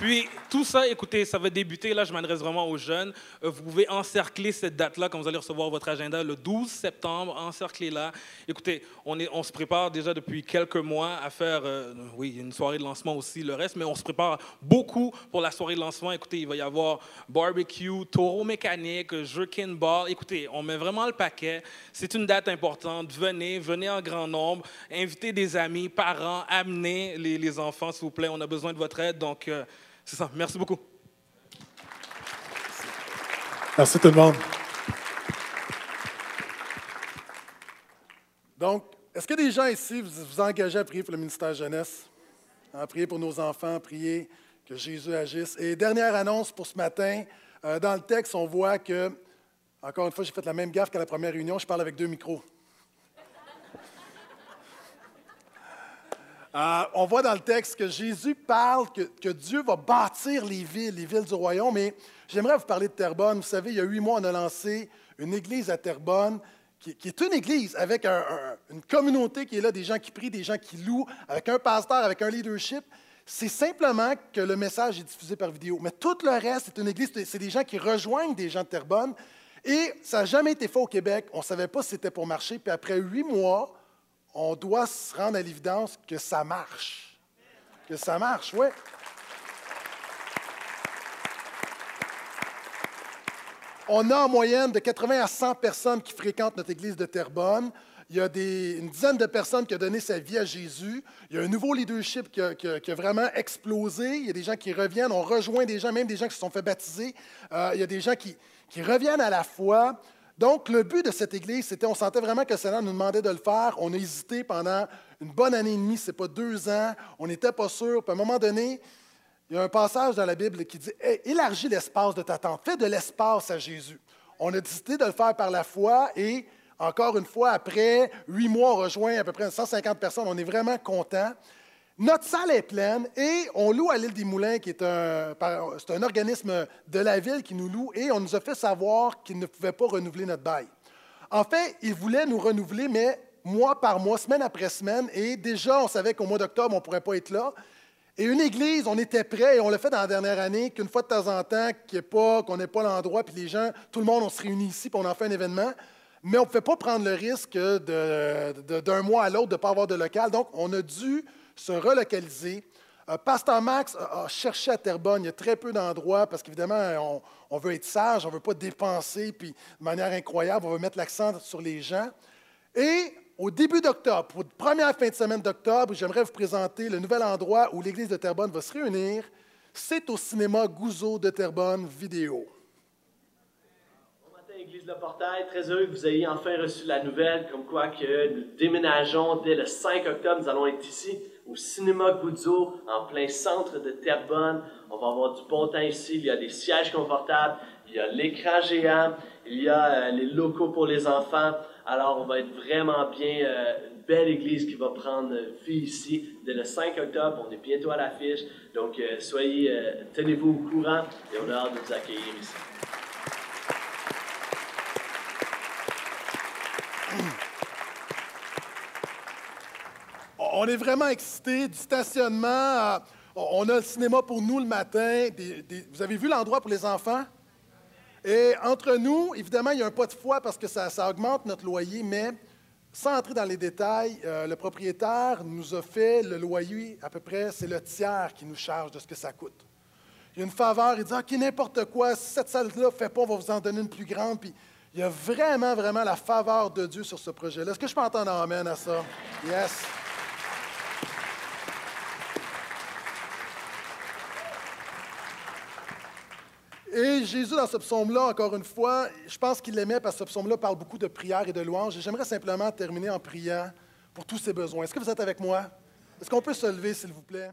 Puis, tout ça, écoutez, ça va débuter. Là, je m'adresse vraiment aux jeunes. Euh, vous pouvez encercler cette date-là quand vous allez recevoir votre agenda le 12 septembre. Encerclez-la. Écoutez, on, est, on se prépare déjà depuis quelques mois à faire, euh, oui, une soirée de lancement aussi, le reste, mais on se prépare beaucoup pour la soirée de lancement. Écoutez, il va y avoir barbecue, taureau mécanique, jerkin ball. Écoutez, on met vraiment le paquet. C'est une date importante. Venez, venez en grand nombre. Invitez des amis, parents, amenez les, les enfants, s'il vous plaît. On a besoin de votre aide. Donc, euh, c'est ça. Merci beaucoup. Merci tout le monde. Donc, est-ce que des gens ici vous vous engagez à prier pour le ministère jeunesse, à prier pour nos enfants, à prier que Jésus agisse? Et dernière annonce pour ce matin, euh, dans le texte, on voit que, encore une fois, j'ai fait la même gaffe qu'à la première réunion, je parle avec deux micros. Euh, on voit dans le texte que Jésus parle que, Dieu va bâtir les villes, les villes du royaume. Mais j'aimerais vous parler de Terrebonne. Vous savez, il y a huit mois, on a lancé une église à Terrebonne, qui, est une église avec une communauté qui est là, des gens qui prient, des gens qui louent, avec un pasteur, avec un leadership. C'est simplement que le message est diffusé par vidéo. Mais tout le reste, c'est une église, c'est des gens qui rejoignent des gens de Terrebonne. Et ça n'a jamais été fait au Québec. On ne savait pas si c'était pour marcher. Puis après huit mois, on doit se rendre à l'évidence que ça marche. Que ça marche, oui. On a en moyenne de 80 à 100 personnes qui fréquentent notre église de Terrebonne. Il y a une dizaine de personnes qui ont donné sa vie à Jésus. Il y a un nouveau leadership qui a, vraiment explosé. Il y a des gens qui reviennent. On rejoint des gens, même des gens qui se sont fait baptiser. Euh, il y a des gens qui reviennent à la foi. Donc, le but de cette Église, c'était, on sentait vraiment que le nous demandait de le faire. On a hésité pendant une bonne année et demie, ce n'est pas deux ans. On n'était pas sûr. Puis à un moment donné, il y a un passage dans la Bible qui dit Élargis l'espace de ta tente, fais de l'espace à Jésus. On a décidé de le faire par la foi et, encore une fois, après huit mois, on rejoint à peu près 150 personnes. On est vraiment contents. Notre salle est pleine et on loue à l'île des Moulins, qui est un, c'est un organisme de la ville qui nous loue, et on nous a fait savoir qu'ils ne pouvaient pas renouveler notre bail. En fait, ils voulaient nous renouveler, mais mois par mois, semaine après semaine, et déjà, on savait qu'au mois d'octobre, on ne pourrait pas être là. Et une église, on était prêt, et on l'a fait dans la dernière année, qu'une fois de temps en temps, qu'on n'ait pas l'endroit, puis les gens, tout le monde, on se réunit ici, puis on en fait un événement. Mais on ne pouvait pas prendre le risque d'un mois à l'autre de ne pas avoir de local. Donc, on a dû se relocaliser. Euh, Pasteur Max a, cherché à Terrebonne. Il y a très peu d'endroits parce qu'évidemment, on, veut être sage, on ne veut pas dépenser puis de manière incroyable. On veut mettre l'accent sur les gens. Et au début d'octobre, pour la première fin de semaine d'octobre, j'aimerais vous présenter le nouvel endroit où l'Église de Terrebonne va se réunir. C'est au cinéma Gouzeau de Terrebonne Vidéo. Bon matin, Le Portail, très heureux que vous ayez enfin reçu la nouvelle, comme quoi que nous déménageons dès le 5 octobre. Nous allons être ici au Cinéma Guzzo, en plein centre de Terrebonne. On va avoir du bon temps ici. Il y a des sièges confortables, il y a l'écran géant, il y a euh, les locaux pour les enfants. Alors, on va être vraiment bien. euh, une belle église qui va prendre vie ici dès le 5 octobre. On est bientôt à l'affiche. Donc, euh, soyez, euh, tenez-vous au courant et on a hâte de vous accueillir ici. On est vraiment excités du stationnement. On a le cinéma pour nous le matin. Vous avez vu l'endroit pour les enfants? Et entre nous, évidemment, il y a un pas de foi parce que ça, augmente notre loyer, mais sans entrer dans les détails, euh, le propriétaire nous a fait le loyer à peu près, c'est le tiers qui nous charge de ce que ça coûte. Il y a une faveur, il dit OK, n'importe quoi, cette salle-là ne fait pas, on va vous en donner une plus grande. Puis il y a vraiment, vraiment la faveur de Dieu sur ce projet-là. Est-ce que je peux entendre amen à ça? Yes. Et Jésus, dans ce psaume-là, encore une fois, je pense qu'il l'aimait parce que ce psaume-là parle beaucoup de prière et de louange. Et j'aimerais simplement terminer en priant pour tous ses besoins. Est-ce que vous êtes avec moi? Est-ce qu'on peut se lever, s'il vous plaît?